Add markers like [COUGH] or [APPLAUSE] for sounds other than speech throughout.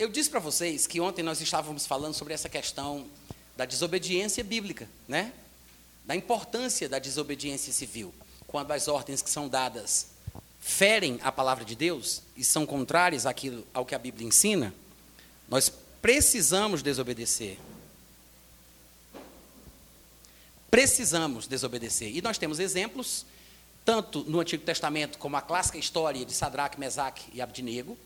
Eu disse para vocês que ontem nós estávamos falando sobre essa questão da desobediência bíblica, né? Da importância da desobediência civil, quando as ordens que são dadas ferem a palavra de Deus e são contrárias àquilo ao que a Bíblia ensina, nós precisamos desobedecer. Precisamos desobedecer. E nós temos exemplos, tanto no Antigo Testamento, como a clássica história de Sadraque, Mesaque e Abdinego,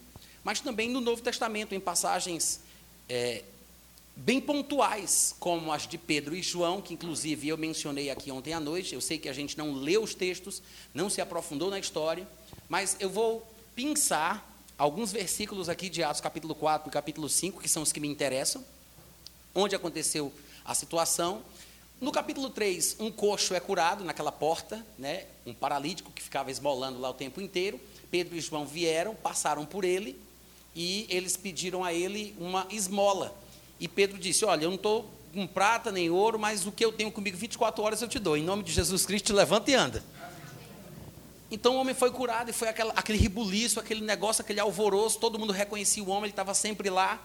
mas também no Novo Testamento, em passagens é, bem pontuais, como as de Pedro e João, que inclusive eu mencionei aqui ontem à noite. Eu sei que a gente não leu os textos, não se aprofundou na história, mas eu vou pensar alguns versículos aqui de Atos capítulo 4 e capítulo 5, que são os que me interessam, onde aconteceu a situação. No capítulo 3, um coxo é curado naquela porta, né? um paralítico que ficava esmolando lá o tempo inteiro. Pedro e João vieram, passaram por ele, e eles pediram a ele uma esmola. E Pedro disse: Olha, eu não estou com prata nem ouro, mas o que eu tenho comigo 24 horas eu te dou. Em nome de Jesus Cristo, te levanta e anda. Então o homem foi curado e foi aquela, aquele ribuliço, aquele negócio, aquele alvoroço, todo mundo reconhecia o homem, ele estava sempre lá.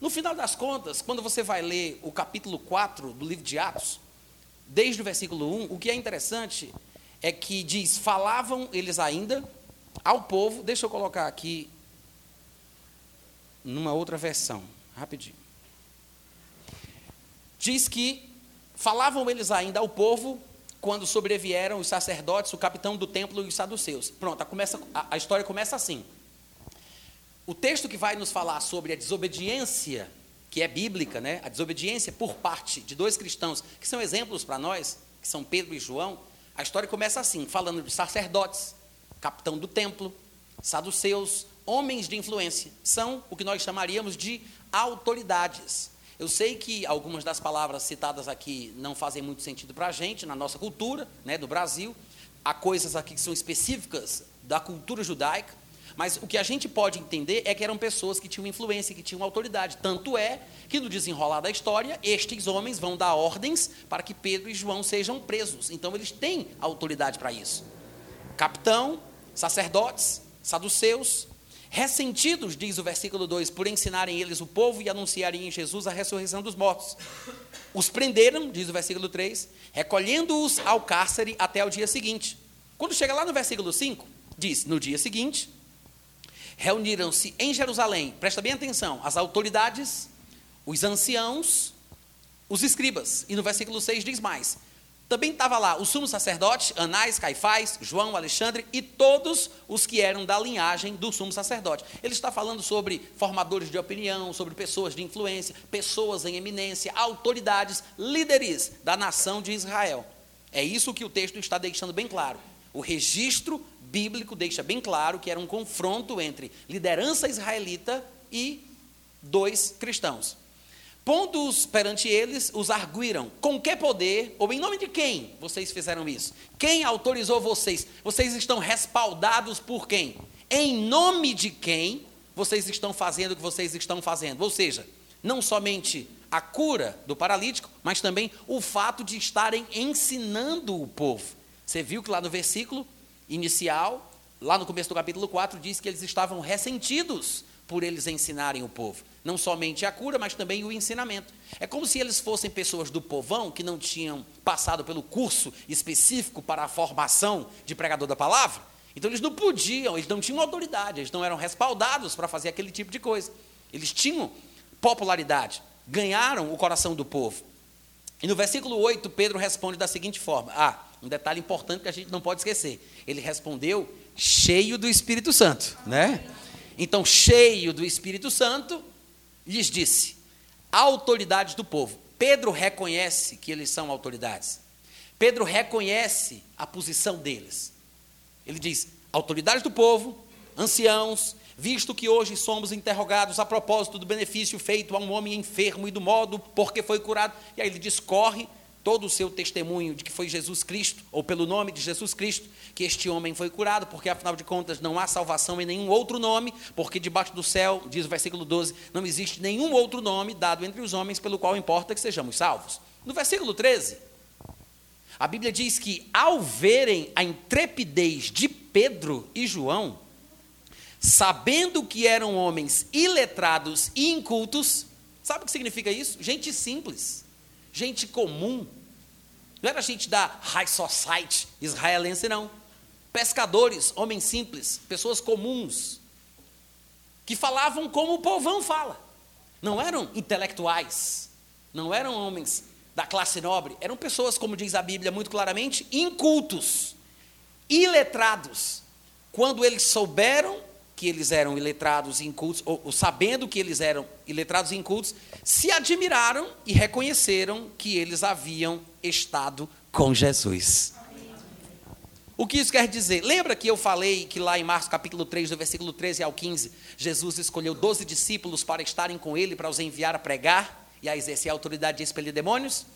No final das contas, quando você vai ler o capítulo 4 do livro de Atos, desde o versículo 1, o que é interessante é que diz: falavam eles ainda ao povo, deixa eu colocar aqui numa outra versão, rapidinho. Diz que falavam eles ainda ao povo quando sobrevieram os sacerdotes, o capitão do templo e os saduceus. Pronto, a, começa, a, a história começa assim. O texto que vai nos falar sobre a desobediência, que é bíblica, né? a desobediência por parte de dois cristãos, que são exemplos para nós, que são Pedro e João, a história começa assim, falando de sacerdotes, capitão do templo, saduceus, homens de influência, são o que nós chamaríamos de autoridades. Eu sei que algumas das palavras citadas aqui não fazem muito sentido para a gente, na nossa cultura, né, do Brasil. Há coisas aqui que são específicas da cultura judaica, mas o que a gente pode entender é que eram pessoas que tinham influência, que tinham autoridade. Tanto é que no desenrolar da história, estes homens vão dar ordens para que Pedro e João sejam presos. Então eles têm autoridade para isso. Capitão, sacerdotes, saduceus, Ressentidos, diz o versículo 2, por ensinarem eles o povo e anunciarem em Jesus a ressurreição dos mortos. Os prenderam, diz o versículo 3, recolhendo-os ao cárcere até o dia seguinte. Quando chega lá no versículo 5, diz: No dia seguinte, reuniram-se em Jerusalém, presta bem atenção, as autoridades, os anciãos, os escribas. E no versículo 6 diz mais: também estava lá o sumo sacerdote, Anás, Caifás, João, Alexandre e todos os que eram da linhagem do sumo sacerdote. Ele está falando sobre formadores de opinião, sobre pessoas de influência, pessoas em eminência, autoridades, líderes da nação de Israel. É isso que o texto está deixando bem claro. O registro bíblico deixa bem claro que era um confronto entre liderança israelita e dois cristãos. Pondo-os perante eles, os arguíram. Com que poder, ou em nome de quem vocês fizeram isso? Quem autorizou vocês? Vocês estão respaldados por quem? Em nome de quem vocês estão fazendo o que vocês estão fazendo? Ou seja, não somente a cura do paralítico, mas também o fato de estarem ensinando o povo. Você viu que lá no versículo inicial, lá no começo do capítulo 4, diz que eles estavam ressentidos por eles ensinarem o povo. Não somente a cura, mas também o ensinamento. É como se eles fossem pessoas do povão que não tinham passado pelo curso específico para a formação de pregador da palavra. Então eles não podiam, eles não tinham autoridade, eles não eram respaldados para fazer aquele tipo de coisa. Eles tinham popularidade, ganharam o coração do povo. E no versículo 8, Pedro responde da seguinte forma: Ah, um detalhe importante que a gente não pode esquecer. Ele respondeu cheio do Espírito Santo, né? Então, cheio do Espírito Santo, lhes disse: autoridades do povo. Pedro reconhece que eles são autoridades. Pedro reconhece a posição deles. Ele diz: autoridades do povo, anciãos, visto que hoje somos interrogados a propósito do benefício feito a um homem enfermo e do modo por que foi curado. E aí ele discorre todo o seu testemunho de que foi Jesus Cristo, ou pelo nome de Jesus Cristo, que este homem foi curado, porque afinal de contas não há salvação em nenhum outro nome, porque debaixo do céu, diz o versículo 12, não existe nenhum outro nome dado entre os homens pelo qual importa que sejamos salvos. No versículo 13, a Bíblia diz que ao verem a intrepidez de Pedro e João, sabendo que eram homens iletrados e incultos. Sabe o que significa isso? Gente simples, gente comum. Não era gente da high society israelense, não. Pescadores, homens simples, pessoas comuns, que falavam como o povão fala. Não eram intelectuais, não eram homens da classe nobre, eram pessoas, como diz a Bíblia muito claramente, incultos, iletrados. Quando eles souberam que eles eram iletrados e incultos, ou, ou sabendo que eles eram iletrados e incultos, se admiraram e reconheceram que eles haviam estado com Jesus. O que isso quer dizer? Lembra que eu falei que lá em Marcos capítulo 3, do versículo 13 ao 15, Jesus escolheu 12 discípulos para estarem com ele, para os enviar a pregar e a exercer a autoridade de expelir demônios?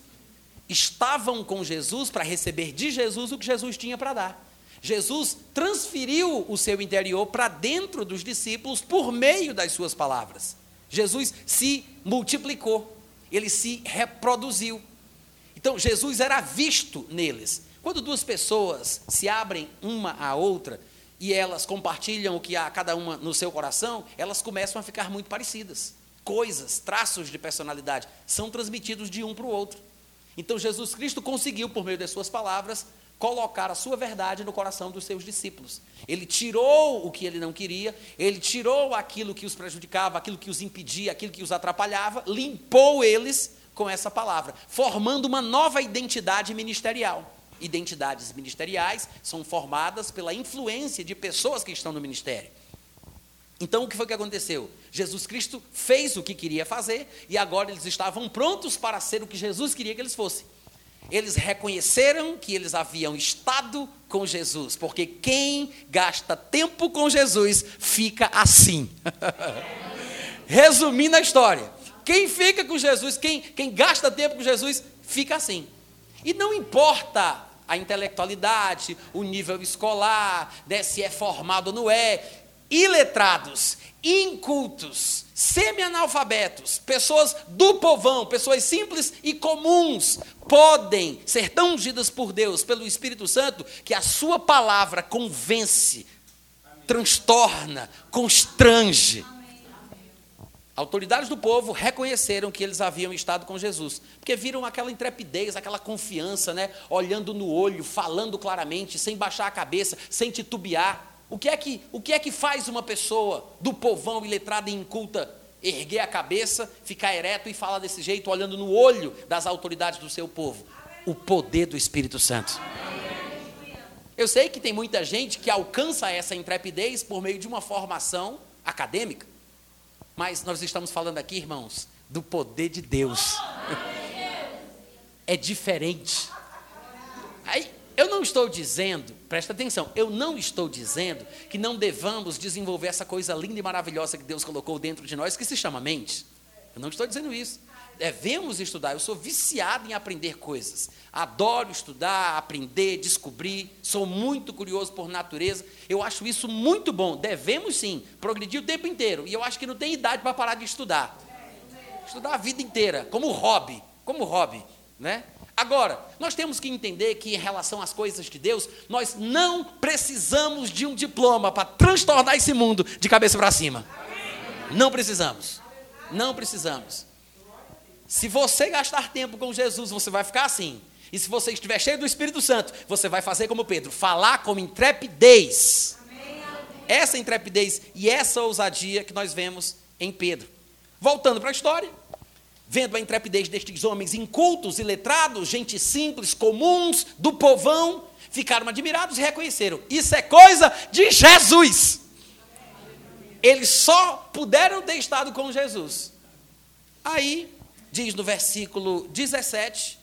Estavam com Jesus para receber de Jesus o que Jesus tinha para dar. Jesus transferiu o seu interior para dentro dos discípulos por meio das suas palavras. Jesus se multiplicou, ele se reproduziu. Então, Jesus era visto neles. Quando duas pessoas se abrem uma à outra e elas compartilham o que há cada uma no seu coração, elas começam a ficar muito parecidas. Coisas, traços de personalidade são transmitidos de um para o outro. Então Jesus Cristo conseguiu, por meio das suas palavras, colocar a sua verdade no coração dos seus discípulos. Ele tirou o que ele não queria, ele tirou aquilo que os prejudicava, aquilo que os impedia, aquilo que os atrapalhava, limpou eles com essa palavra, formando uma nova identidade ministerial identidades ministeriais são formadas pela influência de pessoas que estão no ministério. Então, o que foi que aconteceu? Jesus Cristo fez o que queria fazer e agora eles estavam prontos para ser o que Jesus queria que eles fossem. Eles reconheceram que eles haviam estado com Jesus, porque quem gasta tempo com Jesus fica assim. [LAUGHS] Resumindo a história, quem fica com Jesus, quem, quem gasta tempo com Jesus, fica assim. E não importa a intelectualidade, o nível escolar, né, se é formado ou não é, iletrados, incultos, semi-analfabetos, pessoas do povão, pessoas simples e comuns, podem ser tão ungidas por Deus, pelo Espírito Santo, que a sua palavra convence, transtorna, constrange. Autoridades do povo reconheceram que eles haviam estado com Jesus, porque viram aquela intrepidez, aquela confiança, né? olhando no olho, falando claramente, sem baixar a cabeça, sem titubear. O que é que, o que, é que faz uma pessoa do povão iletrada e inculta erguer a cabeça, ficar ereto e falar desse jeito, olhando no olho das autoridades do seu povo? O poder do Espírito Santo. Eu sei que tem muita gente que alcança essa intrepidez por meio de uma formação acadêmica. Mas nós estamos falando aqui, irmãos, do poder de Deus. [LAUGHS] É diferente. Aí, eu não estou dizendo, presta atenção, eu não estou dizendo que não devamos desenvolver essa coisa linda e maravilhosa que Deus colocou dentro de nós, que se chama mente. Eu não estou dizendo isso devemos estudar. Eu sou viciado em aprender coisas. Adoro estudar, aprender, descobrir. Sou muito curioso por natureza. Eu acho isso muito bom. Devemos sim progredir o tempo inteiro. E eu acho que não tem idade para parar de estudar. Estudar a vida inteira, como hobby, como hobby, né? Agora, nós temos que entender que em relação às coisas de Deus, nós não precisamos de um diploma para transtornar esse mundo de cabeça para cima. Não precisamos. Não precisamos. Se você gastar tempo com Jesus, você vai ficar assim. E se você estiver cheio do Espírito Santo, você vai fazer como Pedro, falar com intrepidez. Essa intrepidez e essa ousadia que nós vemos em Pedro. Voltando para a história, vendo a intrepidez destes homens incultos e letrados, gente simples, comuns, do povão, ficaram admirados e reconheceram: isso é coisa de Jesus. Eles só puderam ter estado com Jesus. Aí diz no versículo 17.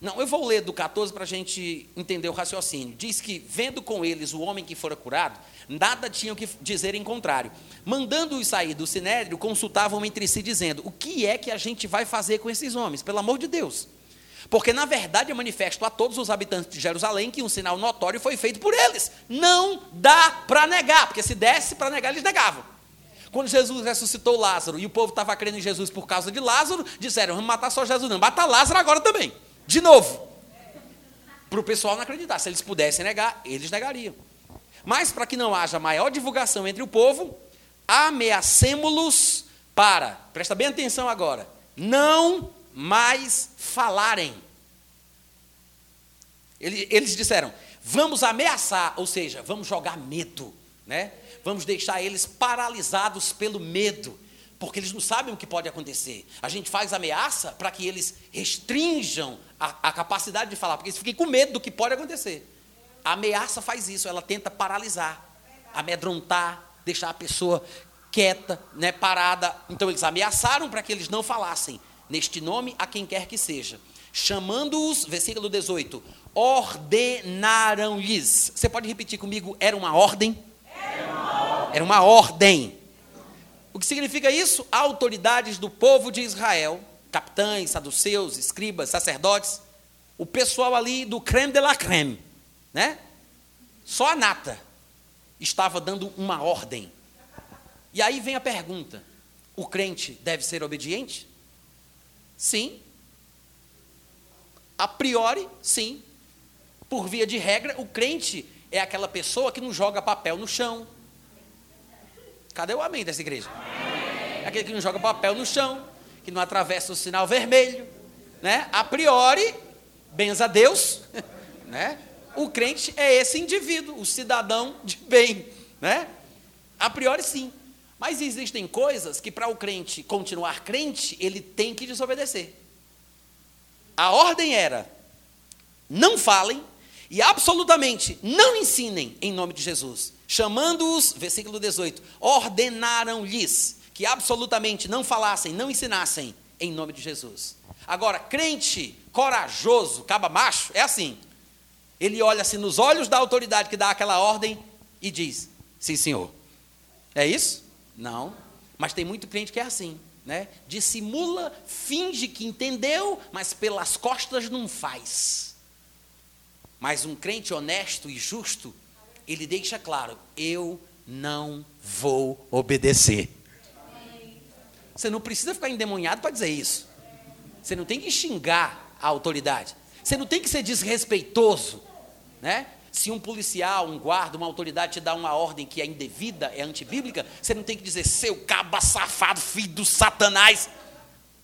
Não, eu vou ler do 14 para a gente entender o raciocínio. Diz que, vendo com eles o homem que fora curado, nada tinham que dizer em contrário. Mandando-os sair do sinédrio, consultavam entre si, dizendo: O que é que a gente vai fazer com esses homens? Pelo amor de Deus. Porque, na verdade, eu manifesto a todos os habitantes de Jerusalém que um sinal notório foi feito por eles. Não dá para negar, porque se desse para negar, eles negavam. Quando Jesus ressuscitou Lázaro e o povo estava crendo em Jesus por causa de Lázaro, disseram: vamos matar só Jesus, não, mata Lázaro agora também. De novo. Para o pessoal não acreditar. Se eles pudessem negar, eles negariam. Mas para que não haja maior divulgação entre o povo, ameacemos-los para, presta bem atenção agora, não mais falarem. Eles disseram: vamos ameaçar, ou seja, vamos jogar medo, né? Vamos deixar eles paralisados pelo medo, porque eles não sabem o que pode acontecer. A gente faz ameaça para que eles restringam a, a, capacidade de falar, porque eles fiquem com medo do que pode acontecer. A ameaça faz isso, ela tenta paralisar, amedrontar, deixar a pessoa quieta, né, parada. Então eles ameaçaram para que eles não falassem neste nome a quem quer que seja. Chamando-os, versículo 18, ordenaram-lhes. Você pode repetir comigo? Era uma ordem? Era uma ordem. Era uma ordem. O que significa isso? Autoridades do povo de Israel, capitães, saduceus, escribas, sacerdotes, o pessoal ali do creme de la creme, né? Só a nata estava dando uma ordem. E aí vem a pergunta: o crente deve ser obediente? Sim. A priori, sim. Por via de regra, o crente é aquela pessoa que não joga papel no chão. Cadê o amém dessa igreja? É aquele que não joga papel no chão, que não atravessa o sinal vermelho, né? A priori, benza a Deus, [LAUGHS] né? O crente é esse indivíduo, o cidadão de bem, né? A priori sim. Mas existem coisas que para o crente continuar crente, ele tem que desobedecer. A ordem era: não falem e absolutamente não ensinem em nome de Jesus. Chamando-os, versículo 18, ordenaram-lhes que absolutamente não falassem, não ensinassem em nome de Jesus. Agora, crente corajoso, caba macho, é assim. Ele olha-se nos olhos da autoridade que dá aquela ordem e diz: Sim, senhor. É isso? Não. Mas tem muito crente que é assim, né? Dissimula, finge que entendeu, mas pelas costas não faz. Mas um crente honesto e justo, ele deixa claro: eu não vou obedecer. Você não precisa ficar endemoniado para dizer isso. Você não tem que xingar a autoridade. Você não tem que ser desrespeitoso, né? Se um policial, um guarda, uma autoridade te dá uma ordem que é indevida, é antibíblica, você não tem que dizer, seu caba safado, filho do satanás.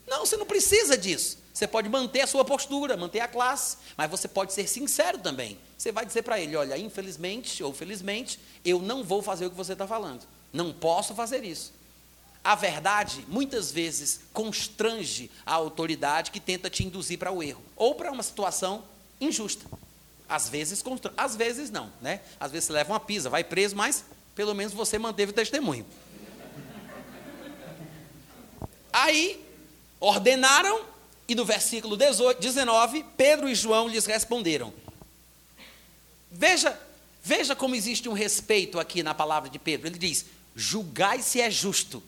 Não, você não precisa disso. Você pode manter a sua postura, manter a classe, mas você pode ser sincero também. Você vai dizer para ele: olha, infelizmente ou felizmente, eu não vou fazer o que você está falando. Não posso fazer isso. A verdade, muitas vezes, constrange a autoridade que tenta te induzir para o erro ou para uma situação injusta. Às vezes, às vezes não, né? Às vezes você leva uma pisa, vai preso, mas pelo menos você manteve o testemunho. Aí, ordenaram, e no versículo 18, 19, Pedro e João lhes responderam. Veja, veja como existe um respeito aqui na palavra de Pedro. Ele diz: julgai se é justo.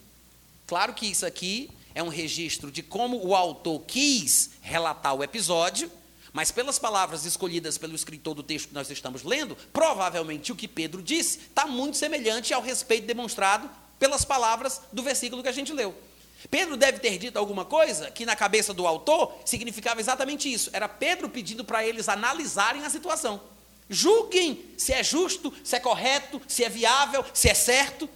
Claro que isso aqui é um registro de como o autor quis relatar o episódio, mas pelas palavras escolhidas pelo escritor do texto que nós estamos lendo, provavelmente o que Pedro disse está muito semelhante ao respeito demonstrado pelas palavras do versículo que a gente leu. Pedro deve ter dito alguma coisa que na cabeça do autor significava exatamente isso. Era Pedro pedindo para eles analisarem a situação. Julguem se é justo, se é correto, se é viável, se é certo.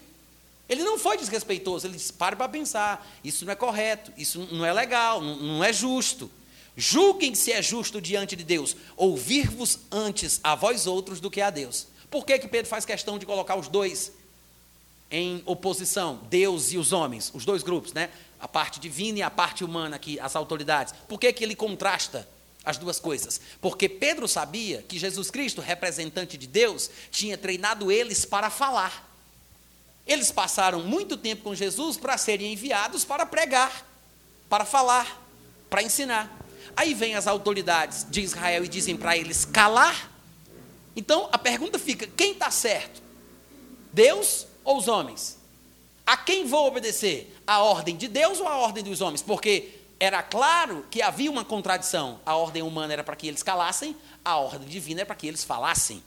Ele não foi desrespeitoso, ele disse: pare para pensar, isso não é correto, isso não é legal, não, é justo. Julguem se é justo diante de Deus, ouvir-vos antes a vós outros do que a Deus. Por que, que Pedro faz questão de colocar os dois em oposição, Deus e os homens, os dois grupos, né? A parte divina e a parte humana aqui, as autoridades. Por que, que ele contrasta as duas coisas? Porque Pedro sabia que Jesus Cristo, representante de Deus, tinha treinado eles para falar. Eles passaram muito tempo com Jesus para serem enviados para pregar, para falar, para ensinar. Aí vem as autoridades de Israel e dizem para eles calar. Então a pergunta fica: quem está certo? Deus ou os homens? A quem vou obedecer? A ordem de Deus ou a ordem dos homens? Porque era claro que havia uma contradição. A ordem humana era para que eles calassem, a ordem divina era para que eles falassem.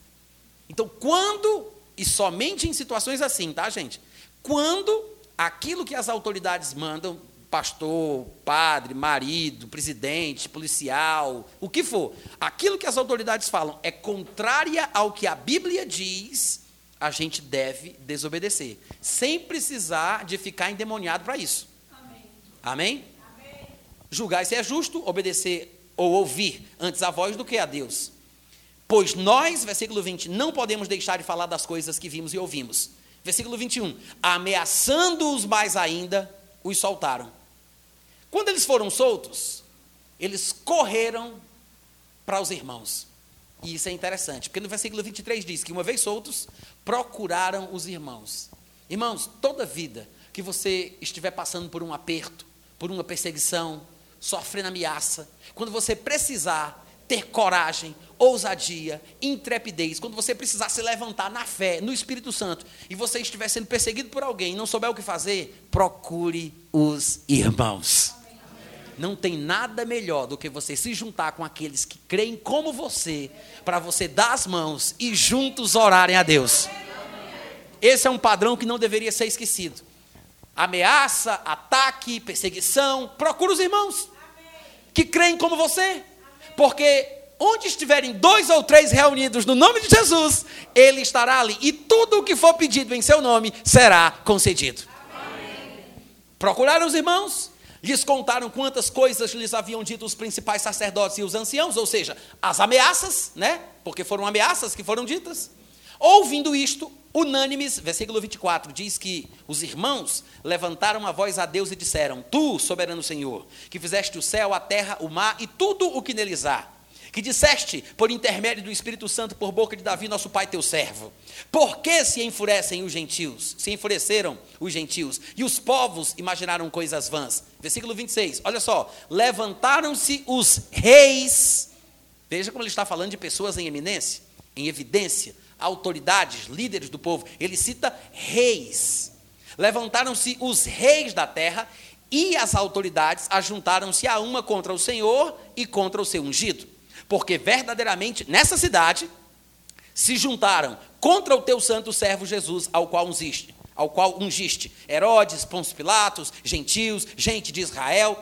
Então, quando, e somente em situações assim, tá, gente? Quando aquilo que as autoridades mandam pastor, padre, marido, presidente, policial, o que for, aquilo que as autoridades falam é contrária ao que a Bíblia diz, a gente deve desobedecer, sem precisar de ficar endemoniado para isso. Amém? Amém? Julgar se é justo, obedecer ou ouvir antes a voz do que a Deus. Pois nós, versículo 20, não podemos deixar de falar das coisas que vimos e ouvimos. Versículo 21, ameaçando-os mais ainda, os soltaram. Quando eles foram soltos, eles correram para os irmãos. E isso é interessante, porque no versículo 23 diz que uma vez soltos, procuraram os irmãos. Irmãos, toda vida que você estiver passando por um aperto, por uma perseguição, sofrendo ameaça, quando você precisar ter coragem, ousadia, intrepidez, quando você precisar se levantar na fé, no Espírito Santo, e você estiver sendo perseguido por alguém e não souber o que fazer, procure os irmãos. Não tem nada melhor do que você se juntar com aqueles que creem como você, para você dar as mãos e juntos orarem a Deus. Esse é um padrão que não deveria ser esquecido. Ameaça, ataque, perseguição, procura os irmãos que creem como você, porque onde estiverem dois ou três reunidos no nome de Jesus, Ele estará ali, e tudo o que for pedido em seu nome será concedido. Procuraram os irmãos, lhes contaram quantas coisas lhes haviam dito os principais sacerdotes e os anciãos, ou seja, as ameaças, né? Porque foram ameaças que foram ditas. Ouvindo isto, unânimes, versículo 24, diz que os irmãos levantaram a voz a Deus e disseram: Tu, soberano Senhor, que fizeste o céu, a terra, o mar e tudo o que neles há, que disseste por intermédio do Espírito Santo por boca de Davi, nosso pai, teu servo. Por que se enfurecem os gentios? Se enfureceram os gentios e os povos imaginaram coisas vãs. Versículo 26. Olha só, levantaram-se os reis. Veja como ele está falando de pessoas em eminência, em evidência autoridades, líderes do povo, ele cita reis. Levantaram-se os reis da terra e as autoridades ajuntaram-se a uma contra o Senhor e contra o seu ungido. Porque verdadeiramente nessa cidade se juntaram contra o teu santo servo Jesus, ao qual ungiste, ao qual ungiste Herodes, Pôncio Pilatos, gentios, gente de Israel,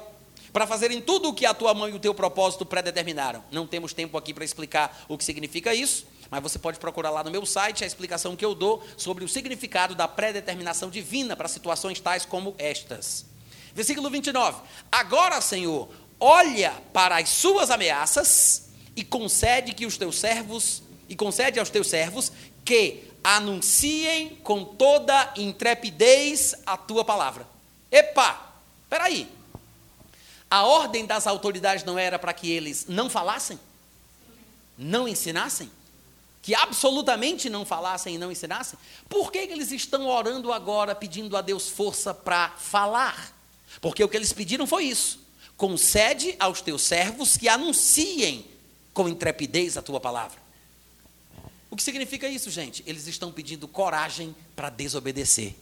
para fazerem tudo o que a tua mão e o teu propósito predeterminaram. Não temos tempo aqui para explicar o que significa isso, mas você pode procurar lá no meu site a explicação que eu dou sobre o significado da predeterminação divina para situações tais como estas. Versículo 29. Agora, Senhor, olha para as suas ameaças e concede que os teus servos e concede aos teus servos que anunciem com toda intrepidez a tua palavra. Epa, aí. A ordem das autoridades não era para que eles não falassem? Não ensinassem? que absolutamente não falassem e não ensinassem, por que, que eles estão orando agora pedindo a Deus força para falar? Porque o que eles pediram foi isso: concede aos teus servos que anunciem com intrepidez a tua palavra. O que significa isso, gente? Eles estão pedindo coragem para desobedecer.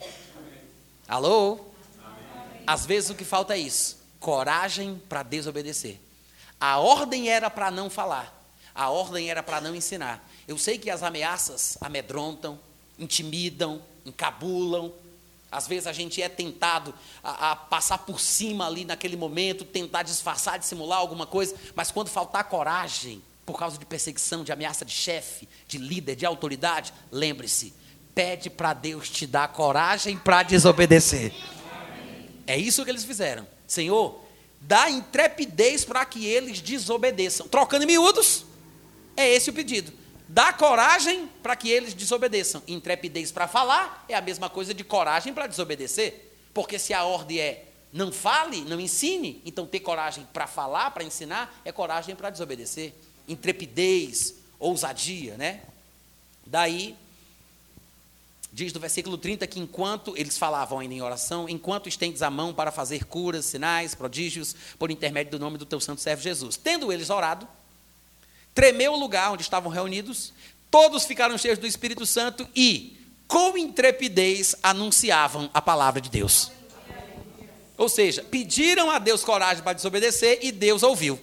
Amém. Alô? Amém. Às vezes o que falta é isso: coragem para desobedecer. A ordem era para não falar. A ordem era para não ensinar. Eu sei que as ameaças amedrontam, intimidam, encabulam. Às vezes a gente é tentado a, a, passar por cima ali naquele momento, tentar disfarçar, dissimular alguma coisa, mas quando faltar coragem, por causa de perseguição, de ameaça de chefe, de líder, de autoridade, lembre-se, pede para Deus te dar coragem para desobedecer. É isso que eles fizeram. Senhor, dá intrepidez para que eles desobedeçam. Trocando em miúdos, é esse o pedido. Dá coragem para que eles desobedeçam. Intrepidez para falar é a mesma coisa de coragem para desobedecer. Porque se a ordem é não fale, não ensine, então ter coragem para falar, para ensinar, é coragem para desobedecer. Intrepidez, ousadia, né? Daí, diz no versículo 30 que enquanto eles falavam ainda em oração, enquanto estendes a mão para fazer curas, sinais, prodígios, por intermédio do nome do teu santo servo Jesus. Tendo eles orado, Tremeu o lugar onde estavam reunidos, todos ficaram cheios do Espírito Santo e, com intrepidez, anunciavam a palavra de Deus. Ou seja, pediram a Deus coragem para desobedecer e Deus ouviu.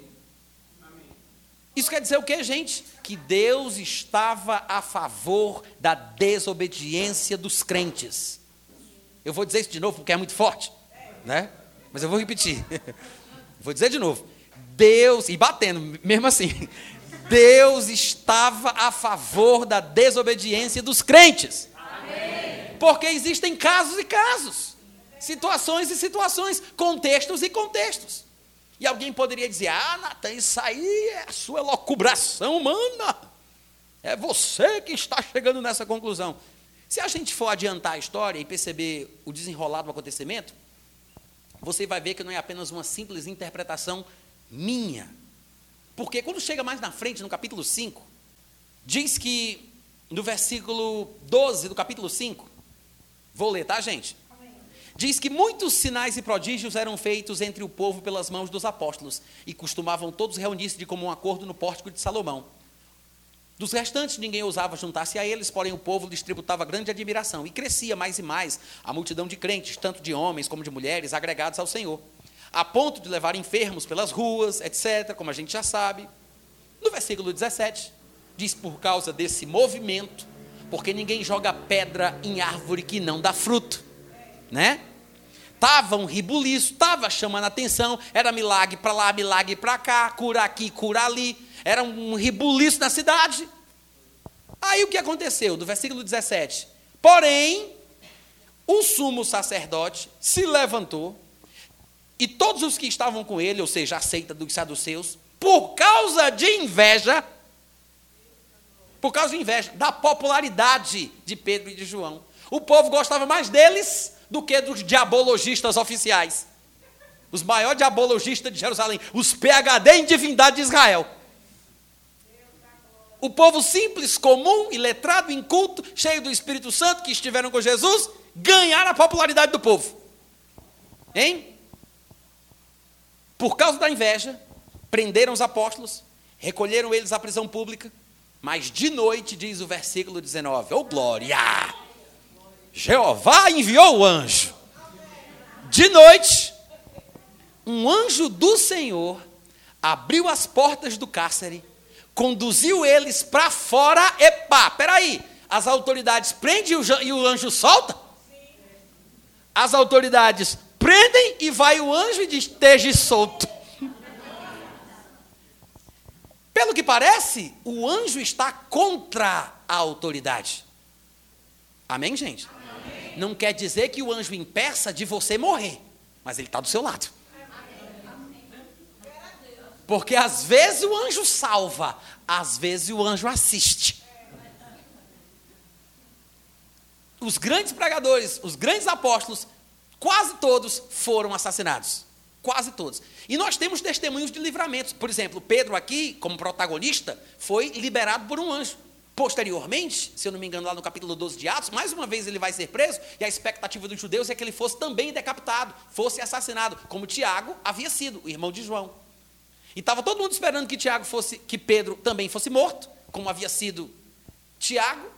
Isso quer dizer o que, gente? Que Deus estava a favor da desobediência dos crentes. Eu vou dizer isso de novo porque é muito forte, né? Mas eu vou repetir. [LAUGHS] vou dizer de novo. Deus, e batendo, mesmo assim. Deus estava a favor da desobediência dos crentes. Porque existem casos e casos, situações e situações, contextos e contextos. E alguém poderia dizer: Ah, Natan, isso aí é a sua locubração humana. É você que está chegando nessa conclusão. Se a gente for adiantar a história e perceber o desenrolar do acontecimento, você vai ver que não é apenas uma simples interpretação minha. Porque quando chega mais na frente, no capítulo 5, diz que, no versículo 12 do capítulo 5, vou ler, tá, gente? Diz que muitos sinais e prodígios eram feitos entre o povo pelas mãos dos apóstolos, e costumavam todos reunir-se de comum acordo no pórtico de Salomão. Dos restantes, ninguém ousava juntar-se a eles, porém o povo lhes tributava grande admiração, e crescia mais e mais a multidão de crentes, tanto de homens como de mulheres, agregados ao Senhor, a ponto de levar enfermos pelas ruas, etc., como a gente já sabe. No versículo 17, diz: por causa desse movimento, porque ninguém joga pedra em árvore que não dá fruto, né? Tava um ribuliço, estava chamando a atenção, era milagre para lá, milagre para cá, cura aqui, cura ali era um ribuliço na cidade. Aí o que aconteceu? Do versículo 17. Porém, o sumo sacerdote se levantou, e todos os que estavam com ele, ou seja, a seita dos saduceus, por causa de inveja, por causa de inveja, da popularidade de Pedro e de João. O povo gostava mais deles do que dos diabologistas oficiais. Os maiores diabologistas de Jerusalém, os PHD em divindade de Israel o povo simples, comum, iletrado, inculto, cheio do Espírito Santo, que estiveram com Jesus, ganharam a popularidade do povo. Hein? Por causa da inveja, prenderam os apóstolos, recolheram eles à prisão pública, mas de noite, diz o versículo 19, oh glória! Jeová enviou o anjo. De noite, um anjo do Senhor abriu as portas do cárcere conduziu eles para fora, epá, peraí, as autoridades prendem e o anjo solta? As autoridades prendem e vai o anjo e diz, esteja solto. Pelo que parece, o anjo está contra a autoridade. Amém, gente? Amém. Não quer dizer que o anjo impeça de você morrer, mas ele está do seu lado. Porque às vezes o anjo salva, às vezes o anjo assiste. Os grandes pregadores, os grandes apóstolos, quase todos foram assassinados. Quase todos. E nós temos testemunhos de livramentos. Por exemplo, Pedro, aqui, como protagonista, foi liberado por um anjo. Posteriormente, se eu não me engano, lá no capítulo 12 de Atos, mais uma vez ele vai ser preso, e a expectativa dos judeus é que ele fosse também decapitado, fosse assassinado, como Tiago havia sido, o irmão de João. E estava todo mundo esperando que Tiago fosse, que Pedro também fosse morto, como havia sido Tiago.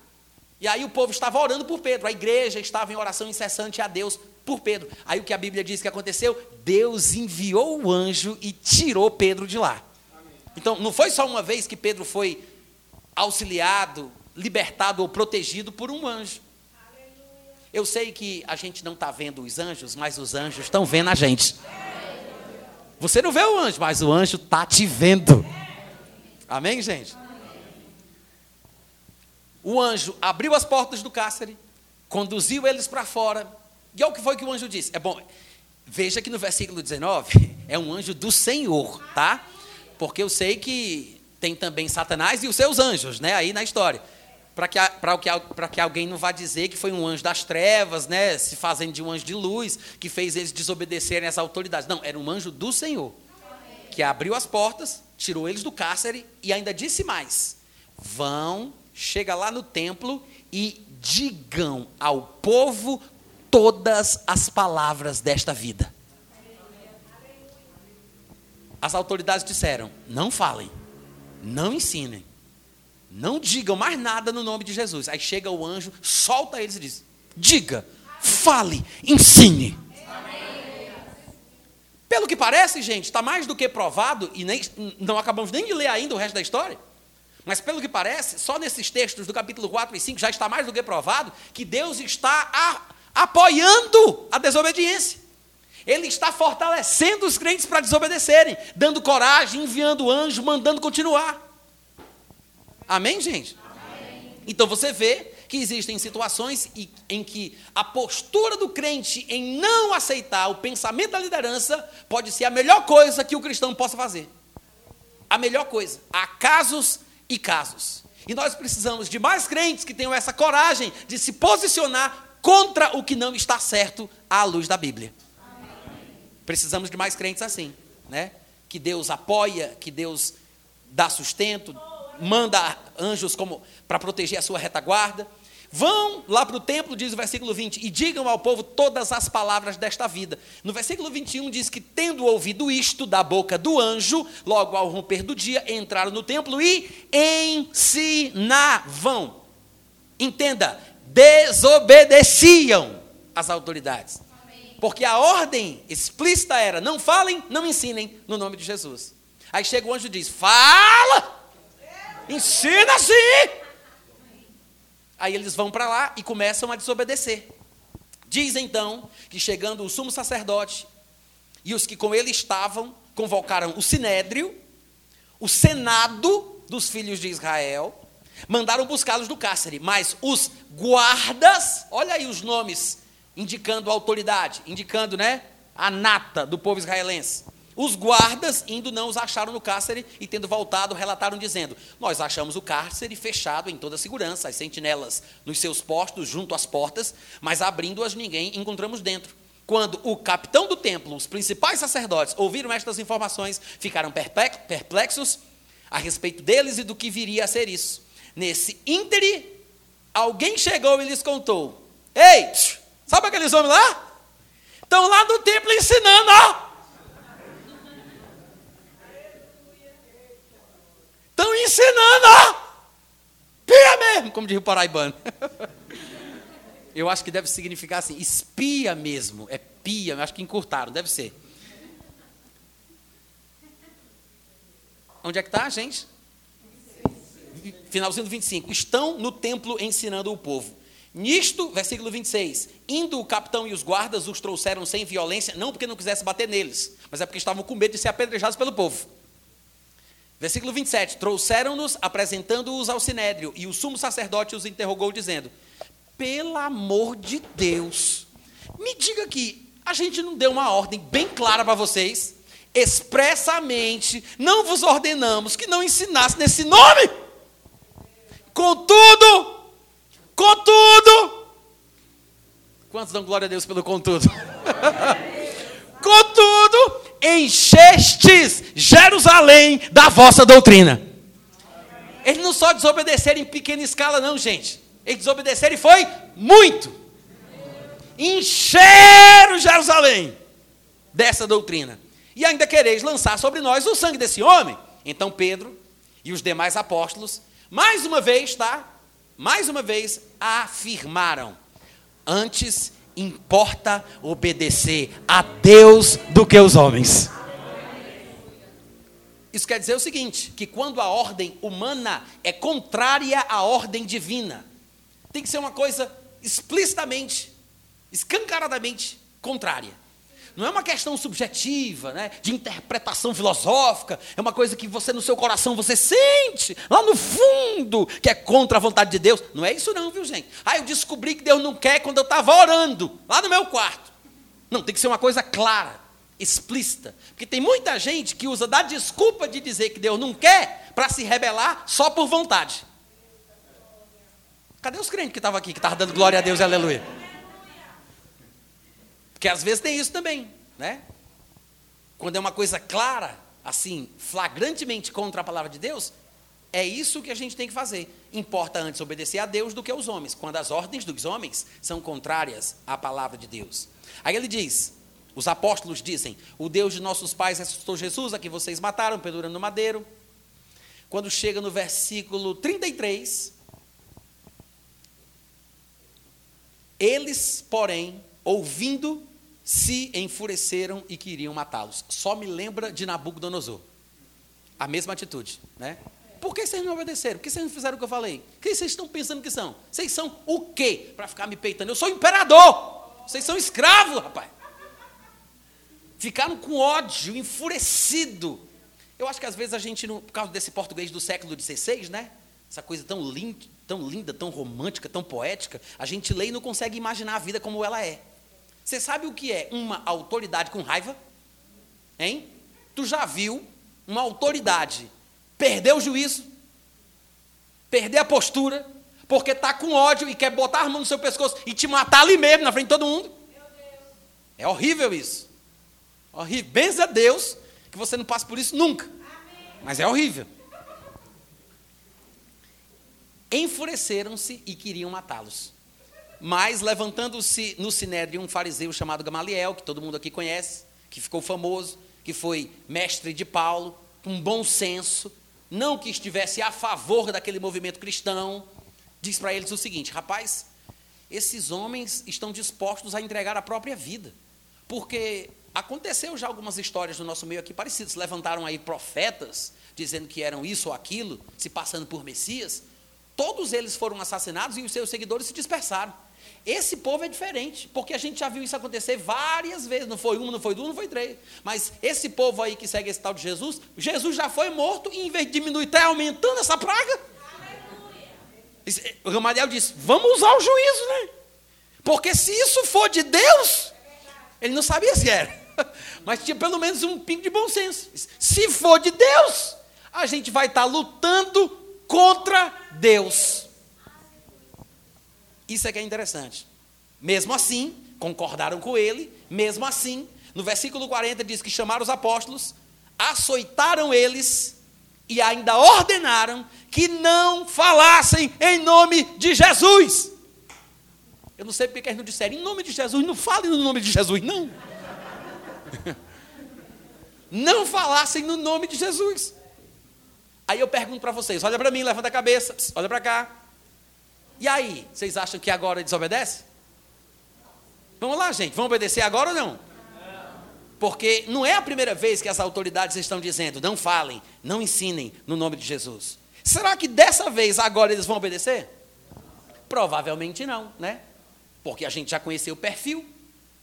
E aí o povo estava orando por Pedro, a igreja estava em oração incessante a Deus por Pedro. Aí o que a Bíblia diz que aconteceu? Deus enviou o anjo e tirou Pedro de lá. Então, não foi só uma vez que Pedro foi auxiliado, libertado ou protegido por um anjo. Eu sei que a gente não está vendo os anjos, mas os anjos estão vendo a gente. Você não vê o anjo, mas o anjo está te vendo. Amém, gente? O anjo abriu as portas do cárcere, conduziu eles para fora. E olha o que foi que o anjo disse. É bom, veja que no versículo 19 é um anjo do Senhor, tá? Porque eu sei que tem também Satanás e os seus anjos, né? Aí na história para que, que, que alguém não vá dizer que foi um anjo das trevas, né, se fazendo de um anjo de luz, que fez eles desobedecerem às autoridades. Não, era um anjo do Senhor, que abriu as portas, tirou eles do cárcere e ainda disse mais: vão, chega lá no templo e digam ao povo todas as palavras desta vida. As autoridades disseram: não falem, não ensinem não digam mais nada no nome de Jesus. Aí chega o anjo, solta eles e diz: Diga, fale, ensine. Pelo que parece, gente, está mais do que provado, e nem, não acabamos nem de ler ainda o resto da história, mas pelo que parece, só nesses textos do capítulo 4 e 5 já está mais do que provado que Deus está a, apoiando a desobediência. Ele está fortalecendo os crentes para desobedecerem, dando coragem, enviando anjo, mandando continuar. Amém, gente? Amém. Então você vê que existem situações em que a postura do crente em não aceitar o pensamento da liderança pode ser a melhor coisa que o cristão possa fazer. A melhor coisa. Há casos e casos. E nós precisamos de mais crentes que tenham essa coragem de se posicionar contra o que não está certo à luz da Bíblia. Precisamos de mais crentes assim, né? Que Deus apoia, que Deus dá sustento, manda anjos como para proteger a sua retaguarda. Vão lá para o templo, diz o versículo 20, e digam ao povo todas as palavras desta vida. No versículo 21 diz que, tendo ouvido isto da boca do anjo, logo ao romper do dia, entraram no templo e ensinavam. Entenda, desobedeciam as autoridades. Porque a ordem explícita era: não falem, não ensinem no nome de Jesus. Aí chega o anjo e diz: fala, ensina sim. Aí eles vão para lá e começam a desobedecer. Diz então que chegando o sumo sacerdote e os que com ele estavam, convocaram o sinédrio, o senado dos filhos de Israel, mandaram buscá-los do cárcere, mas os guardas, olha aí os nomes, indicando a autoridade, indicando, né, a nata do povo israelense. Os guardas, indo, não os acharam no cárcere e, tendo voltado, relataram dizendo: Nós achamos o cárcere fechado em toda segurança, as sentinelas nos seus postos, junto às portas, mas abrindo-as ninguém encontramos dentro. Quando o capitão do templo, os principais sacerdotes, ouviram estas informações, ficaram perplexos a respeito deles e do que viria a ser isso. Nesse íntere, alguém chegou e lhes contou: Ei, sabe aqueles homens lá? Estão lá no templo ensinando, ó. Estão ensinando, ó. Pia mesmo, como diz o paraibano. [LAUGHS] Eu acho que deve significar assim, espia mesmo. É pia, eu acho que encurtaram, deve ser. Onde é que está, gente? Finalzinho do 25. Estão no templo ensinando o povo. Nisto, versículo 26, indo o capitão e os guardas os trouxeram sem violência, não porque não quisesse bater neles, mas é porque estavam com medo de ser apedrejados pelo povo. Versículo 27. Trouxeram-nos, apresentando-os ao sinédrio, e o sumo sacerdote os interrogou, dizendo: Pelo amor de Deus, me diga que a gente não deu uma ordem bem clara para vocês, expressamente, não vos ordenamos que não ensinasse nesse nome. Contudo, contudo, quantos dão glória a Deus pelo contudo? [LAUGHS] contudo, enchestes Jerusalém da vossa doutrina. Eles não só desobedeceram em pequena escala, não, gente. Eles desobedeceram e foi muito. Encheram Jerusalém dessa doutrina. E ainda quereis lançar sobre nós o sangue desse homem. Então Pedro e os demais apóstolos, mais uma vez, tá? Mais uma vez, afirmaram: antes importa obedecer a Deus do que os homens. Isso quer dizer o seguinte: que quando a ordem humana é contrária à ordem divina, tem que ser uma coisa explicitamente, escancaradamente contrária. Não é uma questão subjetiva, né, de interpretação filosófica, é uma coisa que você no seu coração você sente, lá no fundo, que é contra a vontade de Deus. Não é isso não, viu, gente? Ah, eu descobri que Deus não quer quando eu estava orando, lá no meu quarto. Não, tem que ser uma coisa clara, explícita. Porque tem muita gente que usa da desculpa de dizer que Deus não quer para se rebelar só por vontade. Cadê os crentes que estavam aqui, que estavam dando glória a Deus e aleluia? Porque às vezes tem isso também, né? Quando é uma coisa clara, assim, flagrantemente contra a palavra de Deus, é isso que a gente tem que fazer. Importa antes obedecer a Deus do que aos homens, quando as ordens dos homens são contrárias à palavra de Deus. Aí ele diz: os apóstolos dizem: O Deus de nossos pais ressuscitou Jesus, a que vocês mataram, pendurando no madeiro. Quando chega no versículo 33, eles, porém, ouvindo, se enfureceram e queriam matá-los. Só me lembra de Nabucodonosor. A mesma atitude, né? Por que vocês não obedeceram? Por que vocês não fizeram o que eu falei? O que vocês estão pensando que são? Vocês são o quê? Para ficar me peitando. Eu sou imperador. Vocês são escravos, rapaz. Ficaram com ódio, enfurecido. Eu acho que às vezes a gente, por causa desse português do século XVI, né? essa coisa tão linda, tão linda, tão romântica, tão poética, a gente lê e não consegue imaginar a vida como ela é. Você sabe o que é uma autoridade com raiva? Hein? Tu já viu uma autoridade perder o juízo, perder a postura, porque está com ódio e quer botar a mão no seu pescoço e te matar ali mesmo, na frente de todo mundo? É horrível isso. Horrível. Benza a Deus que você não passe por isso nunca. Mas é horrível enfureceram-se e queriam matá-los. Mas, levantando-se no sinédrio um fariseu chamado Gamaliel, que todo mundo aqui conhece, que ficou famoso, que foi mestre de Paulo, com bom senso, não que estivesse a favor daquele movimento cristão, diz para eles o seguinte: rapaz, esses homens estão dispostos a entregar a própria vida, porque aconteceu já algumas histórias no nosso meio aqui parecidas. Levantaram aí profetas dizendo que eram isso ou aquilo, se passando por Messias, Todos eles foram assassinados e os seus seguidores se dispersaram. Esse povo é diferente, porque a gente já viu isso acontecer várias vezes. Não foi uma, não foi duas, não foi três. Mas esse povo aí que segue esse tal de Jesus, Jesus já foi morto e em vez de diminuir, está aumentando essa praga. Aleluia. O Gamaliel disse: vamos usar o juízo, né? Porque se isso for de Deus, ele não sabia se era, [LAUGHS] mas tinha pelo menos um pingo de bom senso. Se for de Deus, a gente vai estar tá lutando contra Deus. Isso é que é interessante. Mesmo assim, concordaram com ele, mesmo assim, no versículo 40 diz que chamaram os apóstolos, açoitaram eles e ainda ordenaram que não falassem em nome de Jesus. Eu não sei porque eles não disseram em nome de Jesus, não falem no nome de Jesus, não. [LAUGHS] Não falassem no nome de Jesus. Aí eu pergunto para vocês: olha para mim, levanta a cabeça, olha para cá. E aí, vocês acham que agora desobedece? Vamos lá, gente, vamos obedecer agora ou não? Porque não é a primeira vez que as autoridades estão dizendo: não falem, não ensinem no nome de Jesus. Será que dessa vez agora eles vão obedecer? Provavelmente não, né? Porque a gente já conheceu o perfil,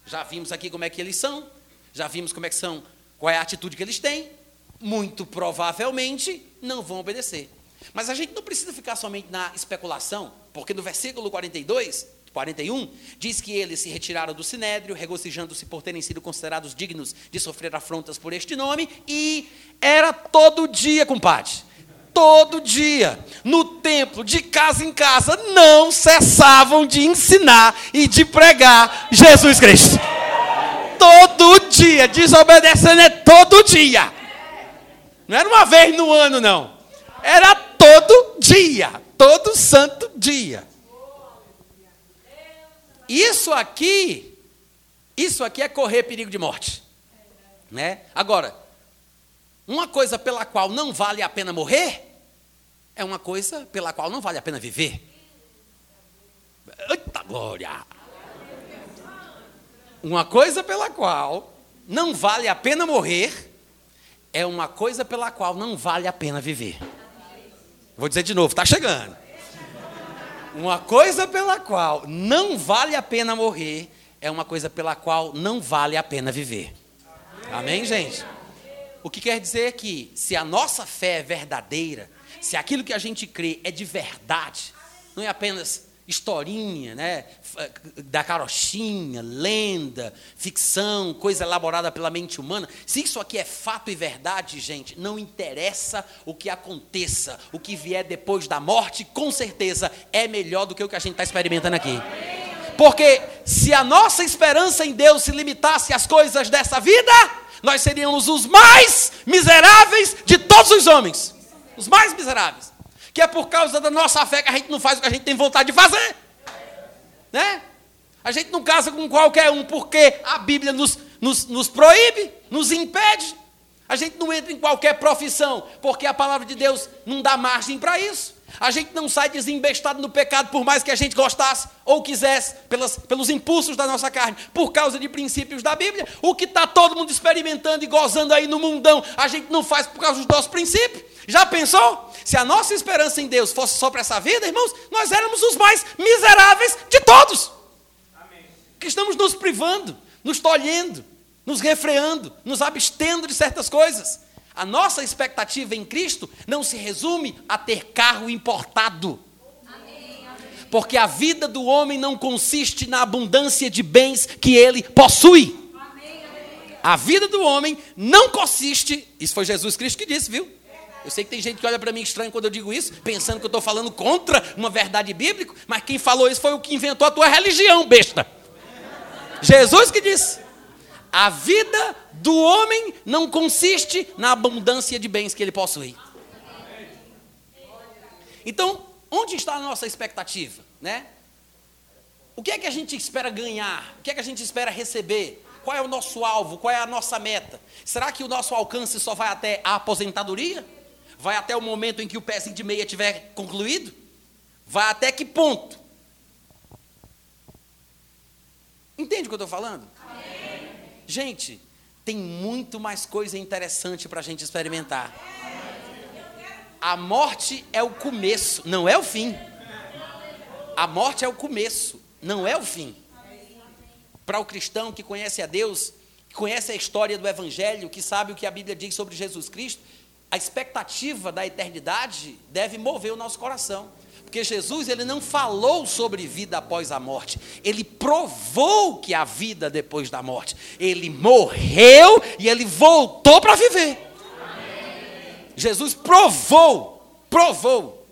já vimos aqui como é que eles são, já vimos como é que são, qual é a atitude que eles têm. Muito provavelmente não vão obedecer. Mas a gente não precisa ficar somente na especulação, porque no versículo 42, 41, diz que eles se retiraram do sinédrio, regozijando-se por terem sido considerados dignos de sofrer afrontas por este nome, e era todo dia, compadre. Todo dia, no templo, de casa em casa, não cessavam de ensinar e de pregar Jesus Cristo. Todo dia, desobedecendo é todo dia. Não era uma vez no ano, não. Era todo dia. Todo santo dia. Isso aqui, isso aqui é correr perigo de morte. Né? Agora, uma coisa pela qual não vale a pena morrer, é uma coisa pela qual não vale a pena viver. Eita glória! Uma coisa pela qual não vale a pena morrer, é uma coisa pela qual não vale a pena viver. Vou dizer de novo, está chegando. Uma coisa pela qual não vale a pena morrer é uma coisa pela qual não vale a pena viver. Amém, gente? O que quer dizer que se a nossa fé é verdadeira, se aquilo que a gente crê é de verdade, não é apenas historinha, né? Da carochinha, lenda, ficção, coisa elaborada pela mente humana. Se isso aqui é fato e verdade, gente, não interessa o que aconteça, o que vier depois da morte, com certeza é melhor do que o que a gente está experimentando aqui. Porque se a nossa esperança em Deus se limitasse às coisas dessa vida, nós seríamos os mais miseráveis de todos os homens. Os mais miseráveis que é por causa da nossa fé que a gente não faz o que a gente tem vontade de fazer. Né? A gente não casa com qualquer um porque a Bíblia nos, nos, nos proíbe, nos impede. A gente não entra em qualquer profissão porque a palavra de Deus não dá margem para isso. A gente não sai desembestado no pecado por mais que a gente gostasse ou quisesse, pelas, pelos impulsos da nossa carne, por causa de princípios da Bíblia. O que está todo mundo experimentando e gozando aí no mundão, a gente não faz por causa dos nossos princípios. Já pensou? Se a nossa esperança em Deus fosse só para essa vida, irmãos, nós éramos os mais miseráveis de todos. Amém. Que estamos nos privando, nos tolhendo, nos refreando, nos abstendo de certas coisas. A nossa expectativa em Cristo não se resume a ter carro importado. Porque a vida do homem não consiste na abundância de bens que ele possui. A vida do homem não consiste, isso foi Jesus Cristo que disse, viu? Eu sei que tem gente que olha para mim estranho quando eu digo isso, pensando que eu estou falando contra uma verdade bíblica, mas quem falou isso foi o que inventou a tua religião, besta. Jesus que disse. A vida do homem não consiste na abundância de bens que ele possui. Então, onde está a nossa expectativa, né? O que é que a gente espera ganhar? O que é que a gente espera receber? Qual é o nosso alvo? Qual é a nossa meta? Será que o nosso alcance só vai até a aposentadoria? Vai até o momento em que o pezinho de meia tiver concluído? Vai até que ponto? Entende o que eu estou falando? Gente, tem muito mais coisa interessante para a gente experimentar. A morte é o começo, não é o fim. A morte é o começo, não é o fim. Para o cristão que conhece a Deus, que conhece a história do Evangelho, que sabe o que a Bíblia diz sobre Jesus Cristo, a expectativa da eternidade deve mover o nosso coração. Porque Jesus ele não falou sobre vida após a morte, ele provou que há vida depois da morte. Ele morreu e ele voltou para viver. Amém. Jesus provou, provou,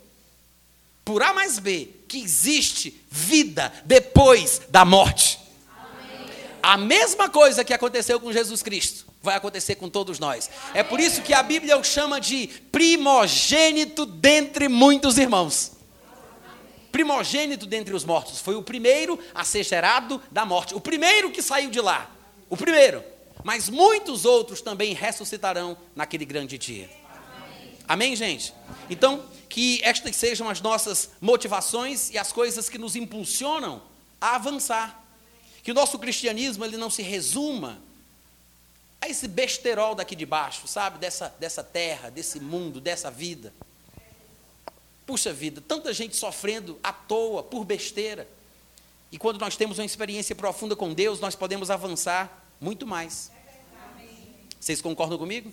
por A mais B, que existe vida depois da morte. Amém. A mesma coisa que aconteceu com Jesus Cristo vai acontecer com todos nós. É por isso que a Bíblia o chama de primogênito dentre muitos irmãos primogênito dentre os mortos, foi o primeiro a ser gerado da morte, o primeiro que saiu de lá, o primeiro. Mas muitos outros também ressuscitarão naquele grande dia. Amém, Amém gente? Então, que estas sejam as nossas motivações e as coisas que nos impulsionam a avançar. Que o nosso cristianismo ele não se resuma a esse besterol daqui de baixo, sabe? Dessa, dessa terra, desse mundo, dessa vida. Puxa vida, tanta gente sofrendo à toa, por besteira. E quando nós temos uma experiência profunda com Deus, nós podemos avançar muito mais. Vocês concordam comigo?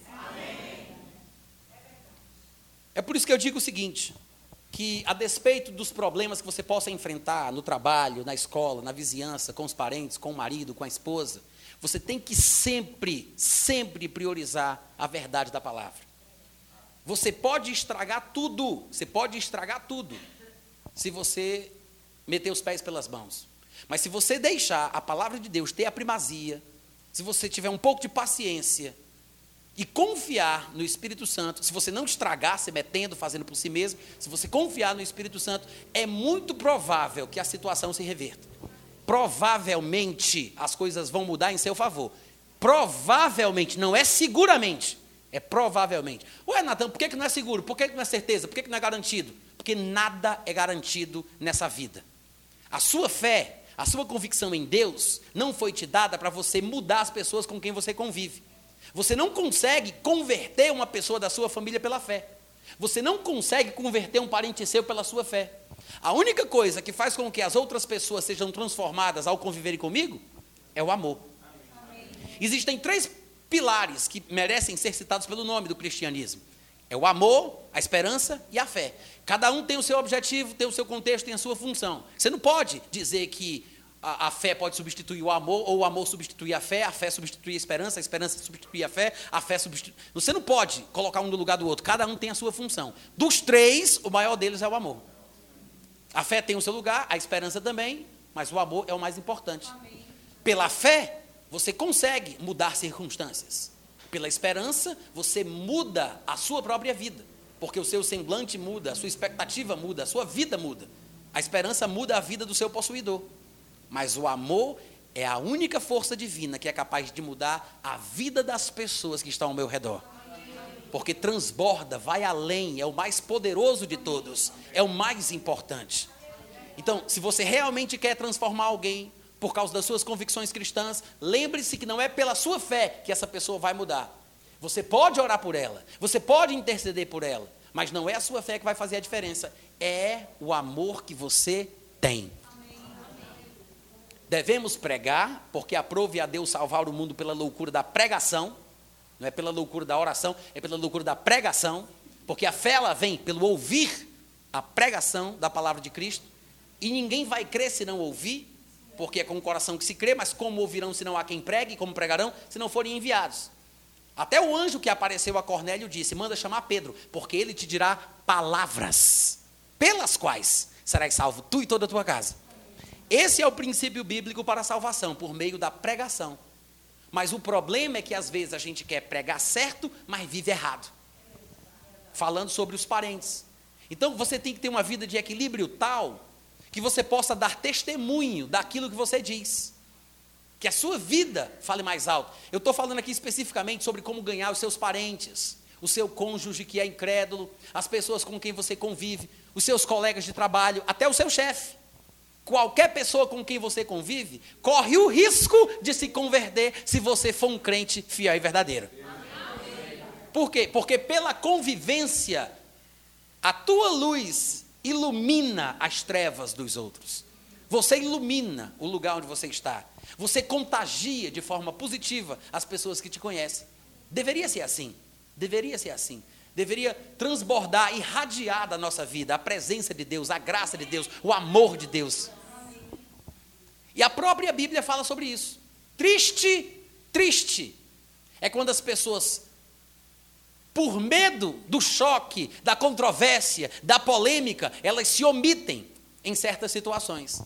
É por isso que eu digo o seguinte: que a despeito dos problemas que você possa enfrentar no trabalho, na escola, na vizinhança, com os parentes, com o marido, com a esposa, você tem que sempre, sempre priorizar a verdade da palavra. Você pode estragar tudo, você pode estragar tudo, se você meter os pés pelas mãos. Mas se você deixar a palavra de Deus ter a primazia, se você tiver um pouco de paciência e confiar no Espírito Santo, se você não estragar se metendo, fazendo por si mesmo, se você confiar no Espírito Santo, é muito provável que a situação se reverta. Provavelmente as coisas vão mudar em seu favor. Provavelmente, não é seguramente. É provavelmente. Ué, Natan, por que, que não é seguro? Por que, que não é certeza? Por que, que não é garantido? Porque nada é garantido nessa vida. A sua fé, a sua convicção em Deus, não foi te dada para você mudar as pessoas com quem você convive. Você não consegue converter uma pessoa da sua família pela fé. Você não consegue converter um parente seu pela sua fé. A única coisa que faz com que as outras pessoas sejam transformadas ao conviverem comigo é o amor. Existem três pilares que merecem ser citados pelo nome do cristianismo. É o amor, a esperança e a fé. Cada um tem o seu objetivo, tem o seu contexto, tem a sua função. Você não pode dizer que a, a, fé pode substituir o amor, ou o amor substituir a fé, a fé substituir a esperança, a esperança substituir a fé, a fé substitui. Você não pode colocar um no lugar do outro. Cada um tem a sua função. Dos três, o maior deles é o amor. A fé tem o seu lugar, a esperança também, mas o amor é o mais importante. Amém. Pela fé, você consegue mudar circunstâncias. Pela esperança, você muda a sua própria vida, porque o seu semblante muda, a sua expectativa muda, a sua vida muda. A esperança muda a vida do seu possuidor. Mas o amor é a única força divina que é capaz de mudar a vida das pessoas que estão ao meu redor. Porque transborda, vai além, é o mais poderoso de todos, é o mais importante. Então, se você realmente quer transformar alguém, por causa das suas convicções cristãs, lembre-se que não é pela sua fé que essa pessoa vai mudar. Você pode orar por ela, você pode interceder por ela, mas não é a sua fé que vai fazer a diferença, é o amor que você tem. Devemos pregar, porque aprove a Deus salvar o mundo pela loucura da pregação. não é pela loucura da oração, é pela loucura da pregação, porque a fé ela vem pelo ouvir a pregação da palavra de Cristo, e ninguém vai crer se não ouvir, porque é com o coração que se crê, mas como ouvirão se não há quem pregue, como pregarão se não forem enviados? Até o anjo que apareceu a Cornélio disse: Manda chamar Pedro, porque ele te dirá palavras, pelas quais serás salvo tu e toda a tua casa. Esse é o princípio bíblico para a salvação, por meio da pregação. Mas o problema é que às vezes a gente quer pregar certo, mas vive errado. Falando sobre os parentes. Então você tem que ter uma vida de equilíbrio tal que você possa dar testemunho daquilo que você diz. Que a sua vida fale mais alto. Eu estou falando aqui especificamente sobre como ganhar os seus parentes, o seu cônjuge que é incrédulo, as pessoas com quem você convive, os seus colegas de trabalho, até o seu chefe. Qualquer pessoa com quem você convive corre o risco de se converter se você for um crente fiel e verdadeiro. Por quê? Porque pela convivência, a tua luz ilumina as trevas dos outros. Você ilumina o lugar onde você está. Você contagia de forma positiva as pessoas que te conhecem. Deveria ser assim. Deveria ser assim. Deveria transbordar, irradiar da nossa vida a presença de Deus, a graça de Deus, o amor de Deus. E a própria Bíblia fala sobre isso. Triste, triste é quando as pessoas, por medo do choque, da controvérsia, da polêmica, elas se omitem em certas situações.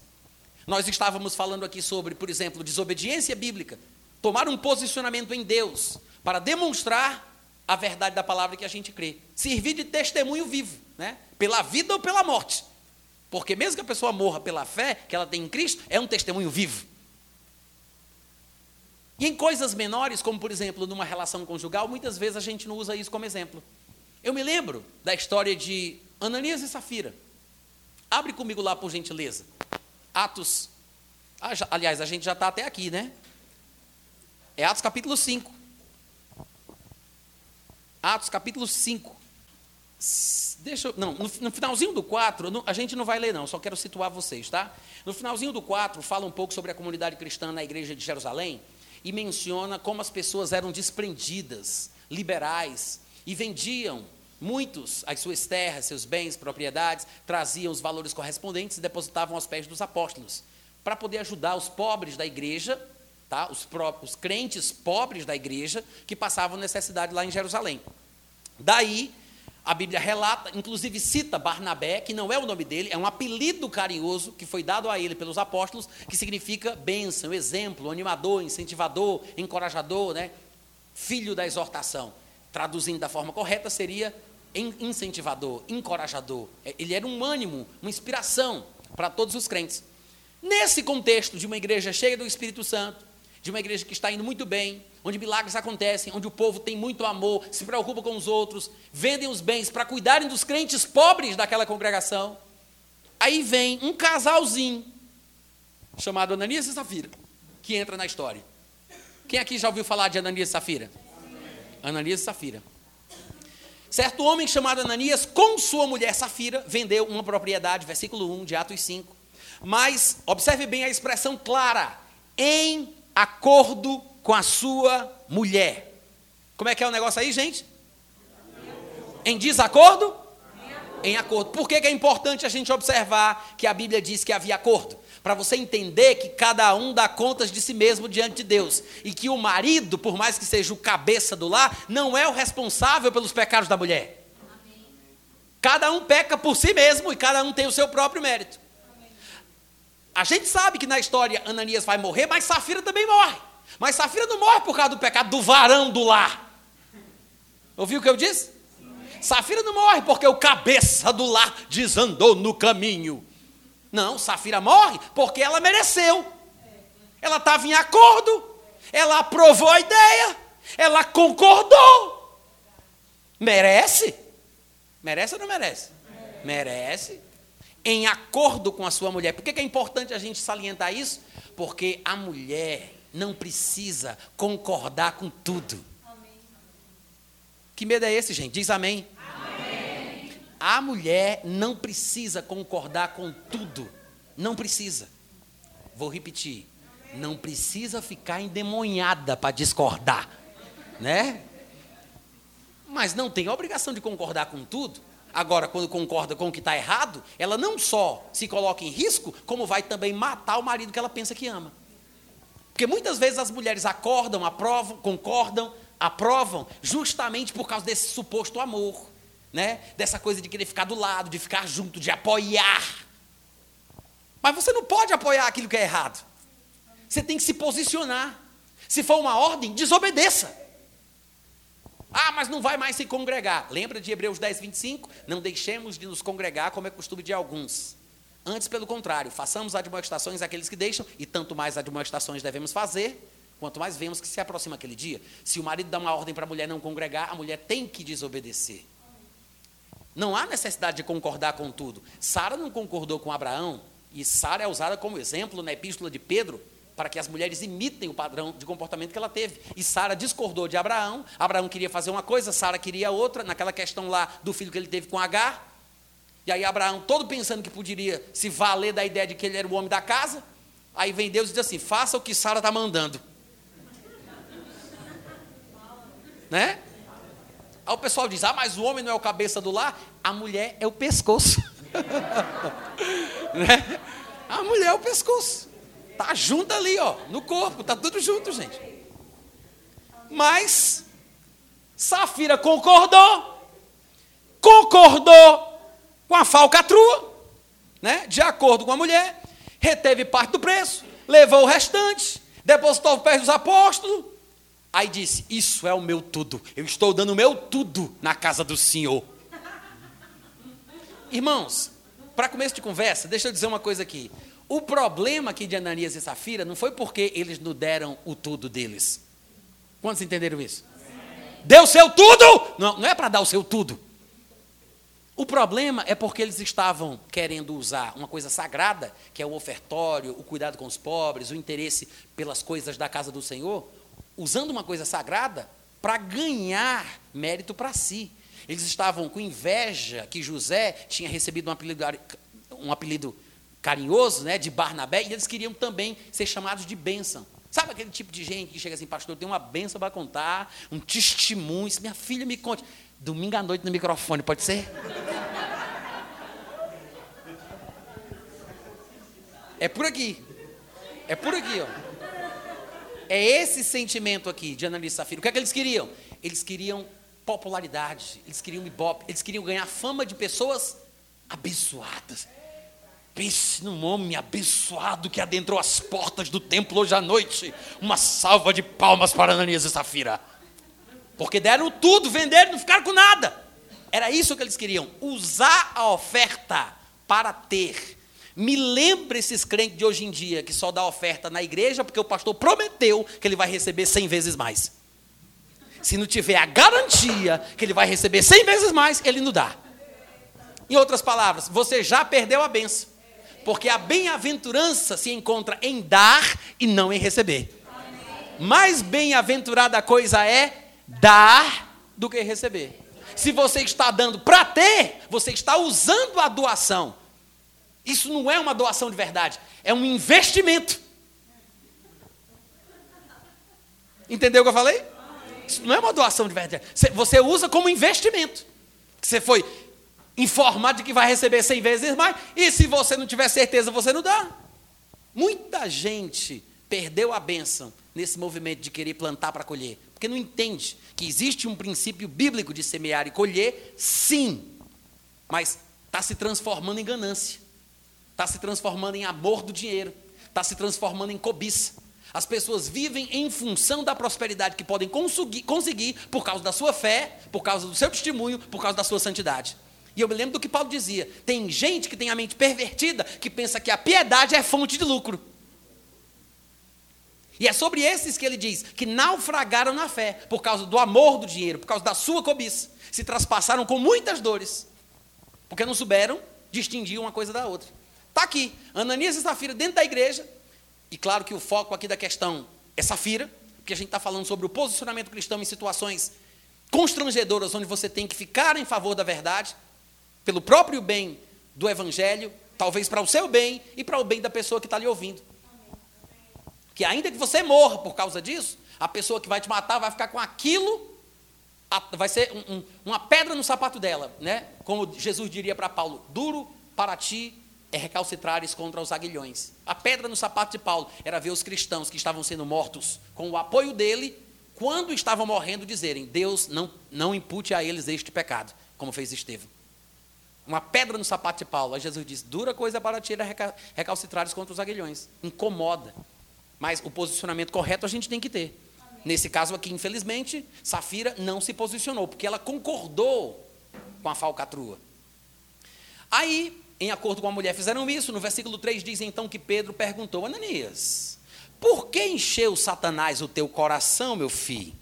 Nós estávamos falando aqui sobre, por exemplo, desobediência bíblica, tomar um posicionamento em Deus para demonstrar a verdade da palavra que a gente crê. Servir de testemunho vivo, né? pela vida ou pela morte. Porque mesmo que a pessoa morra pela fé que ela tem em Cristo, é um testemunho vivo. E em coisas menores, como por exemplo numa relação conjugal, muitas vezes a gente não usa isso como exemplo. Eu me lembro da história de Ananias e Safira. Abre comigo lá, por gentileza. Atos. Ah, aliás, a gente já está até aqui, né? É Atos capítulo 5. Atos capítulo 5. Deixa eu, não, no, no finalzinho do 4, a gente não vai ler não, só quero situar vocês, tá? No finalzinho do 4, fala um pouco sobre a comunidade cristã na igreja de Jerusalém e menciona como as pessoas eram desprendidas, liberais e vendiam muitos as suas terras, seus bens, propriedades, traziam os valores correspondentes e depositavam aos pés dos apóstolos, para poder ajudar os pobres da igreja, tá? os, os crentes pobres da igreja que passavam necessidade lá em Jerusalém. Daí, a Bíblia relata, inclusive cita Barnabé, que não é o nome dele, é um apelido carinhoso que foi dado a ele pelos apóstolos, que significa bênção, exemplo, animador, incentivador, encorajador, né? filho da exortação. Traduzindo da forma correta, seria incentivador, encorajador. É, ele era um ânimo, uma inspiração para todos os crentes. Nesse contexto de uma igreja cheia do Espírito Santo, de uma igreja que está indo muito bem, onde milagres acontecem, onde o povo tem muito amor, se preocupa com os outros, vendem os bens para cuidarem dos crentes pobres daquela congregação. Aí vem um casalzinho, chamado Ananias e Safira, que entra na história. Quem aqui já ouviu falar de Ananias e Safira? Ananias e Safira. Certo homem chamado Ananias, com sua mulher Safira, vendeu uma propriedade, versículo 1 de Atos 5. Mas, observe bem a expressão clara, em acordo com a sua mulher. Como é que é o negócio aí, gente? Em desacordo? Em acordo. Por que, que é importante a gente observar que a Bíblia diz que havia acordo? Para você entender que cada um dá contas de si mesmo diante de Deus. E que o marido, por mais que seja o cabeça do lar, não é o responsável pelos pecados da mulher. Cada um peca por si mesmo e cada um tem o seu próprio mérito. A gente sabe que na história Ananias vai morrer, mas Safira também morre. Mas Safira não morre por causa do pecado do varão do lar. Ouviu o que eu disse? Safira não morre porque o cabeça do lar desandou no caminho. Não, Safira morre porque ela mereceu. Ela estava em acordo, ela aprovou a ideia, ela concordou. Merece? Merece ou não merece? Merece em acordo com a sua mulher. Por que é importante a gente salientar isso? Porque a mulher não precisa concordar com tudo. Amém. Que medo é esse, gente? Diz amém. amém. A mulher não precisa concordar com tudo. Não precisa. Vou repetir. Não precisa ficar endemoniada para discordar. Né? mas não tem obrigação de concordar com tudo. Agora, quando concorda com o que está errado, ela não só se coloca em risco, como vai também matar o marido que ela pensa que ama. Porque muitas vezes as mulheres acordam, aprovam, concordam, aprovam, justamente por causa desse suposto amor, né? Dessa coisa de querer ficar do lado, de ficar junto, de apoiar. Mas você não pode apoiar aquilo que é errado. Você tem que se posicionar. Se for uma ordem, desobedeça. Ah, mas não vai mais se congregar. Lembra de Hebreus 10, 25? Não deixemos de nos congregar como é costume de alguns. Antes, pelo contrário, façamos admoestações àqueles que deixam, e tanto mais admoestações devemos fazer, quanto mais vemos que se aproxima aquele dia. Se o marido dá uma ordem para a mulher não congregar, a mulher tem que desobedecer. Não há necessidade de concordar com tudo. Sara não concordou com Abraão, e Sara é usada como exemplo na epístola de Pedro, para que as mulheres imitem o padrão de comportamento que ela teve. E Sara discordou de Abraão. Abraão queria fazer uma coisa, Sara queria outra, naquela questão lá do filho que ele teve com Agar. E aí Abraão, todo pensando que poderia se valer da ideia de que ele era o homem da casa, aí vem Deus e diz assim: faça o que Sara está mandando. [LAUGHS] né? Aí o pessoal diz: ah, mas o homem não é o cabeça do lar, a mulher é o pescoço. [LAUGHS] né? A mulher é o pescoço. Tá junto ali, ó, no corpo, tá tudo junto, gente. Mas Safira concordou, concordou com a falcatrua, né? de acordo com a mulher, reteve parte do preço, levou o restante, depositou os pés dos apóstolos, aí disse: Isso é o meu tudo, eu estou dando o meu tudo na casa do Senhor. Irmãos, para começo de conversa, deixa eu dizer uma coisa aqui. O problema aqui de Ananias e Safira não foi porque eles não deram o tudo deles. Quantos entenderam isso? Deu seu tudo? Não, não é para dar o seu tudo. O problema é porque eles estavam querendo usar uma coisa sagrada, que é o ofertório, o cuidado com os pobres, o interesse pelas coisas da casa do Senhor, usando uma coisa sagrada para ganhar mérito para si. Eles estavam com inveja que José tinha recebido um apelido, um apelido carinhoso, né, de Barnabé, e eles queriam também ser chamados de bênção. Sabe aquele tipo de gente que chega assim, pastor, tem uma bênção para contar, um testemunho, minha filha me conte. Domingo à noite no microfone, pode ser? É por aqui. É por aqui, ó. É esse sentimento aqui de Ananias Safira. O que é que eles queriam? Eles queriam popularidade, eles queriam ibope, eles queriam ganhar fama de pessoas abençoadas. Pense num homem abençoado que adentrou as portas do templo hoje à noite. Uma salva de palmas para Ananias e Safira. Porque deram tudo, venderam, não ficaram com nada. Era isso que eles queriam, usar a oferta para ter. Me lembra esses crentes de hoje em dia que só dá oferta na igreja porque o pastor prometeu que ele vai receber cem vezes mais. Se não tiver a garantia que ele vai receber cem vezes mais, ele não dá. Em outras palavras, você já perdeu a benção. Porque a bem-aventurança se encontra em dar e não em receber. Mais bem-aventurada coisa é dar do que receber. Se você está dando para ter, você está usando a doação. Isso não é uma doação de verdade, é um investimento. Entendeu o que eu falei? Isso não é uma doação de verdade. Você usa como investimento. Você foi informado de que vai receber 100 vezes mais, e se você não tiver certeza, você não dá. Muita gente perdeu a bênção nesse movimento de querer plantar para colher, porque não entende que existe um princípio bíblico de semear e colher, sim, mas está se transformando em ganância, está se transformando em amor do dinheiro, está se transformando em cobiça. As pessoas vivem em função da prosperidade que podem conseguir, conseguir por causa da sua fé, por causa do seu testemunho, por causa da sua santidade. E eu me lembro do que Paulo dizia: tem gente que tem a mente pervertida que pensa que a piedade é fonte de lucro. E é sobre esses que ele diz que naufragaram na fé por causa do amor do dinheiro, por causa da sua cobiça, se traspassaram com muitas dores, porque não souberam distinguir uma coisa da outra. Está aqui, Ananias e Safira dentro da igreja, e claro que o foco aqui da questão é Safira, porque a gente está falando sobre o posicionamento cristão em situações constrangedoras, onde você tem que ficar em favor da verdade, pelo próprio bem do evangelho, talvez para o seu bem e para o bem da pessoa que está lhe ouvindo. Que ainda que você morra por causa disso, a pessoa que vai te matar vai ficar com aquilo vai ser um, um, uma pedra no sapato dela, né? Como Jesus diria para Paulo: duro para ti é recalcitrares contra os aguilhões. A pedra no sapato de Paulo era ver os cristãos que estavam sendo mortos com o apoio dele, quando estavam morrendo, dizerem: Deus não, não impute a eles este pecado, como fez Estevão. Uma pedra no sapato de Paulo. Aí Jesus diz: dura coisa para ti é recalcitrares contra os aguilhões. Incomoda. Mas o posicionamento correto a gente tem que ter. Amém. Nesse caso aqui, infelizmente, Safira não se posicionou, porque ela concordou com a falcatrua. Aí em acordo com a mulher, fizeram isso. No versículo 3 diz então que Pedro perguntou: Ananias, por que encheu Satanás o teu coração, meu filho,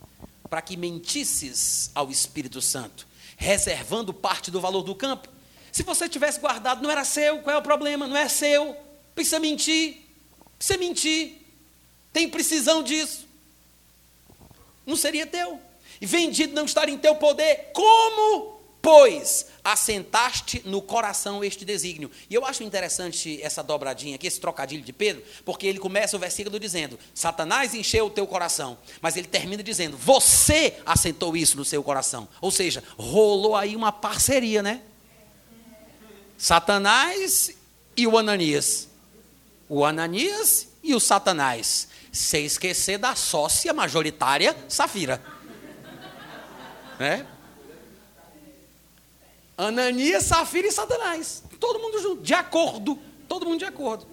para que mentisses ao Espírito Santo, reservando parte do valor do campo? Se você tivesse guardado, não era seu, qual é o problema? Não é seu. Precisa mentir. Precisa mentir. Tem precisão disso. Não seria teu. E vendido não estar em teu poder. Como, pois, assentaste no coração este desígnio. E eu acho interessante essa dobradinha aqui, esse trocadilho de Pedro, porque ele começa o versículo dizendo: Satanás encheu o teu coração, mas ele termina dizendo: Você assentou isso no seu coração. Ou seja, rolou aí uma parceria, né? Satanás e o Ananias. O Ananias e o Satanás. Sem esquecer da sócia majoritária Safira. Né? Ananias, Safira e Satanás. Todo mundo junto, de acordo. Todo mundo de acordo.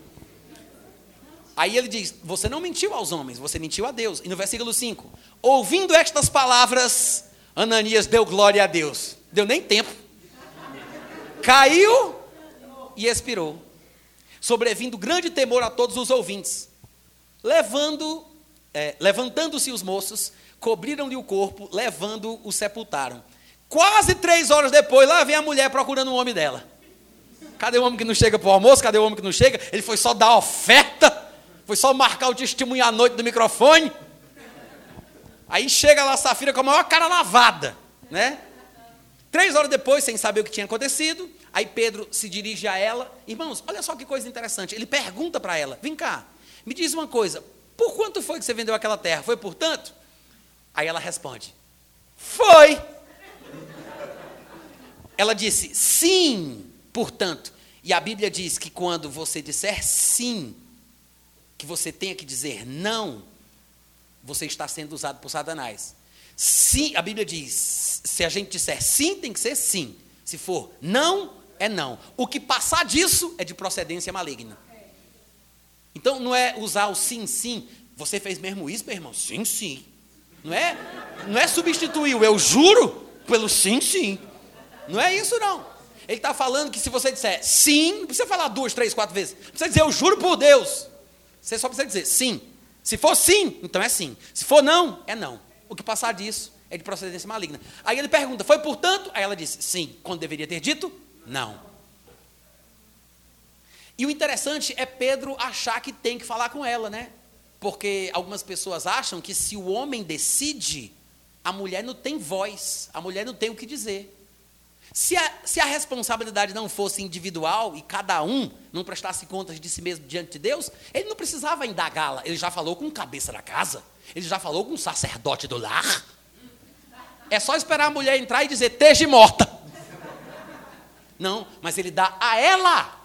Aí ele diz: Você não mentiu aos homens, você mentiu a Deus. E no versículo 5: Ouvindo estas palavras, Ananias deu glória a Deus. Deu nem tempo. Caiu e expirou. Sobrevindo grande temor a todos os ouvintes. Levando, é, levantando-se os moços, cobriram-lhe o corpo, levando o sepultaram. Quase três horas depois, lá vem a mulher procurando o homem dela. Cadê o homem que não chega para o almoço? Cadê o homem que não chega? Ele foi só dar oferta, foi só marcar o testemunho à noite do microfone. Aí chega lá a Safira com a maior cara lavada, né? Três horas depois, sem saber o que tinha acontecido, aí Pedro se dirige a ela. Irmãos, olha só que coisa interessante. Ele pergunta para ela: Vem cá, me diz uma coisa. Por quanto foi que você vendeu aquela terra? Foi por tanto? Aí ela responde: Foi. Ela disse sim, portanto. E a Bíblia diz que quando você disser sim, que você tenha que dizer não, você está sendo usado por Satanás. Sim, a Bíblia diz: se a gente disser sim, tem que ser sim. Se for não, é não. O que passar disso é de procedência maligna. Então não é usar o sim, sim. Você fez mesmo isso, meu irmão? Sim, sim. Não é, não é substituir o eu juro pelo sim, sim. Não é isso, não. Ele está falando que se você disser sim, não precisa falar duas, três, quatro vezes. Precisa dizer eu juro por Deus. Você só precisa dizer sim. Se for sim, então é sim. Se for não, é não. O que passar disso é de procedência maligna. Aí ele pergunta, foi portanto? Aí ela disse sim, quando deveria ter dito não. E o interessante é Pedro achar que tem que falar com ela, né? Porque algumas pessoas acham que se o homem decide, a mulher não tem voz, a mulher não tem o que dizer. Se a, se a responsabilidade não fosse individual e cada um não prestasse contas de si mesmo diante de Deus, ele não precisava indagá-la. Ele já falou com cabeça da casa, ele já falou com o sacerdote do lar. É só esperar a mulher entrar e dizer: esteja morta. Não, mas ele dá a ela,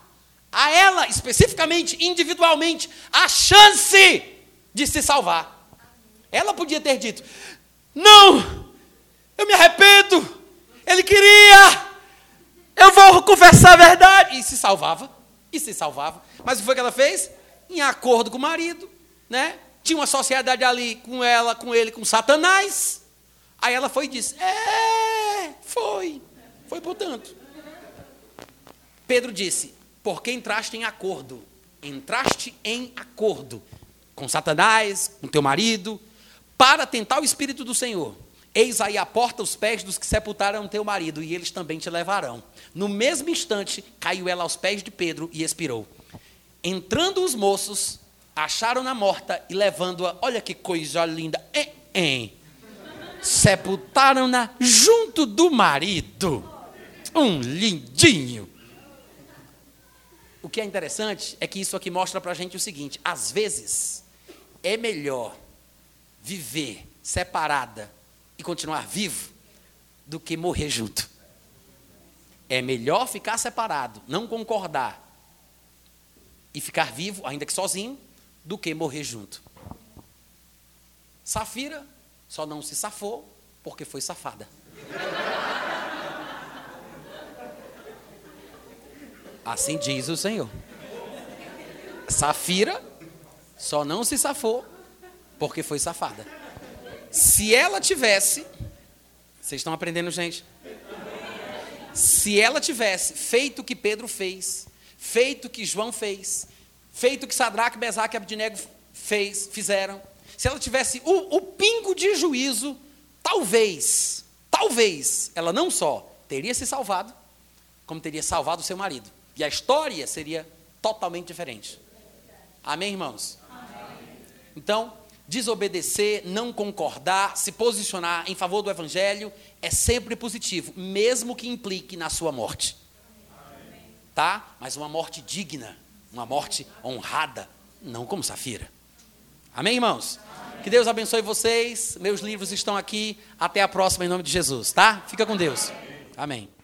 a ela especificamente, individualmente, a chance de se salvar. Ela podia ter dito: não, eu me arrependo ele queria. Eu vou confessar a verdade. E se salvava. E se salvava. Mas o que foi que ela fez? Em acordo com o marido, né? Tinha uma sociedade ali com ela, com ele, com Satanás. Aí ela foi e disse: É, foi. Foi portanto. Pedro disse: Porque entraste em acordo. Entraste em acordo com Satanás, com teu marido, para tentar o Espírito do Senhor. Eis aí a porta os pés dos que sepultaram teu marido, e eles também te levarão. No mesmo instante, caiu ela aos pés de Pedro e expirou. Entrando os moços, acharam-na morta e levando-a, olha que coisa linda, hein, hein, sepultaram-na junto do marido. Um lindinho. O que é interessante é que isso aqui mostra para a gente o seguinte: às vezes é melhor viver separada e continuar vivo do que morrer junto. É melhor ficar separado, não concordar e ficar vivo, ainda que sozinho, do que morrer junto. Safira só não se safou porque foi safada. Assim diz o Senhor. Safira só não se safou porque foi safada. Se ela tivesse, vocês estão aprendendo, gente? Se ela tivesse feito o que Pedro fez, feito o que João fez, feito o que Sadraque, Mesaque e Abdinego fez, fizeram, se ela tivesse o, o pingo de juízo, talvez, talvez, ela não só teria se salvado, como teria salvado o seu marido. E a história seria totalmente diferente. Amém, irmãos? Então, desobedecer, não concordar, se posicionar em favor do evangelho é sempre positivo, mesmo que implique na sua morte. Tá? Mas uma morte digna, uma morte honrada, não como Safira. Amém, irmãos? Amém. Que Deus abençoe vocês. Meus livros estão aqui. Até a próxima em nome de Jesus, tá? Fica com Deus. Amém.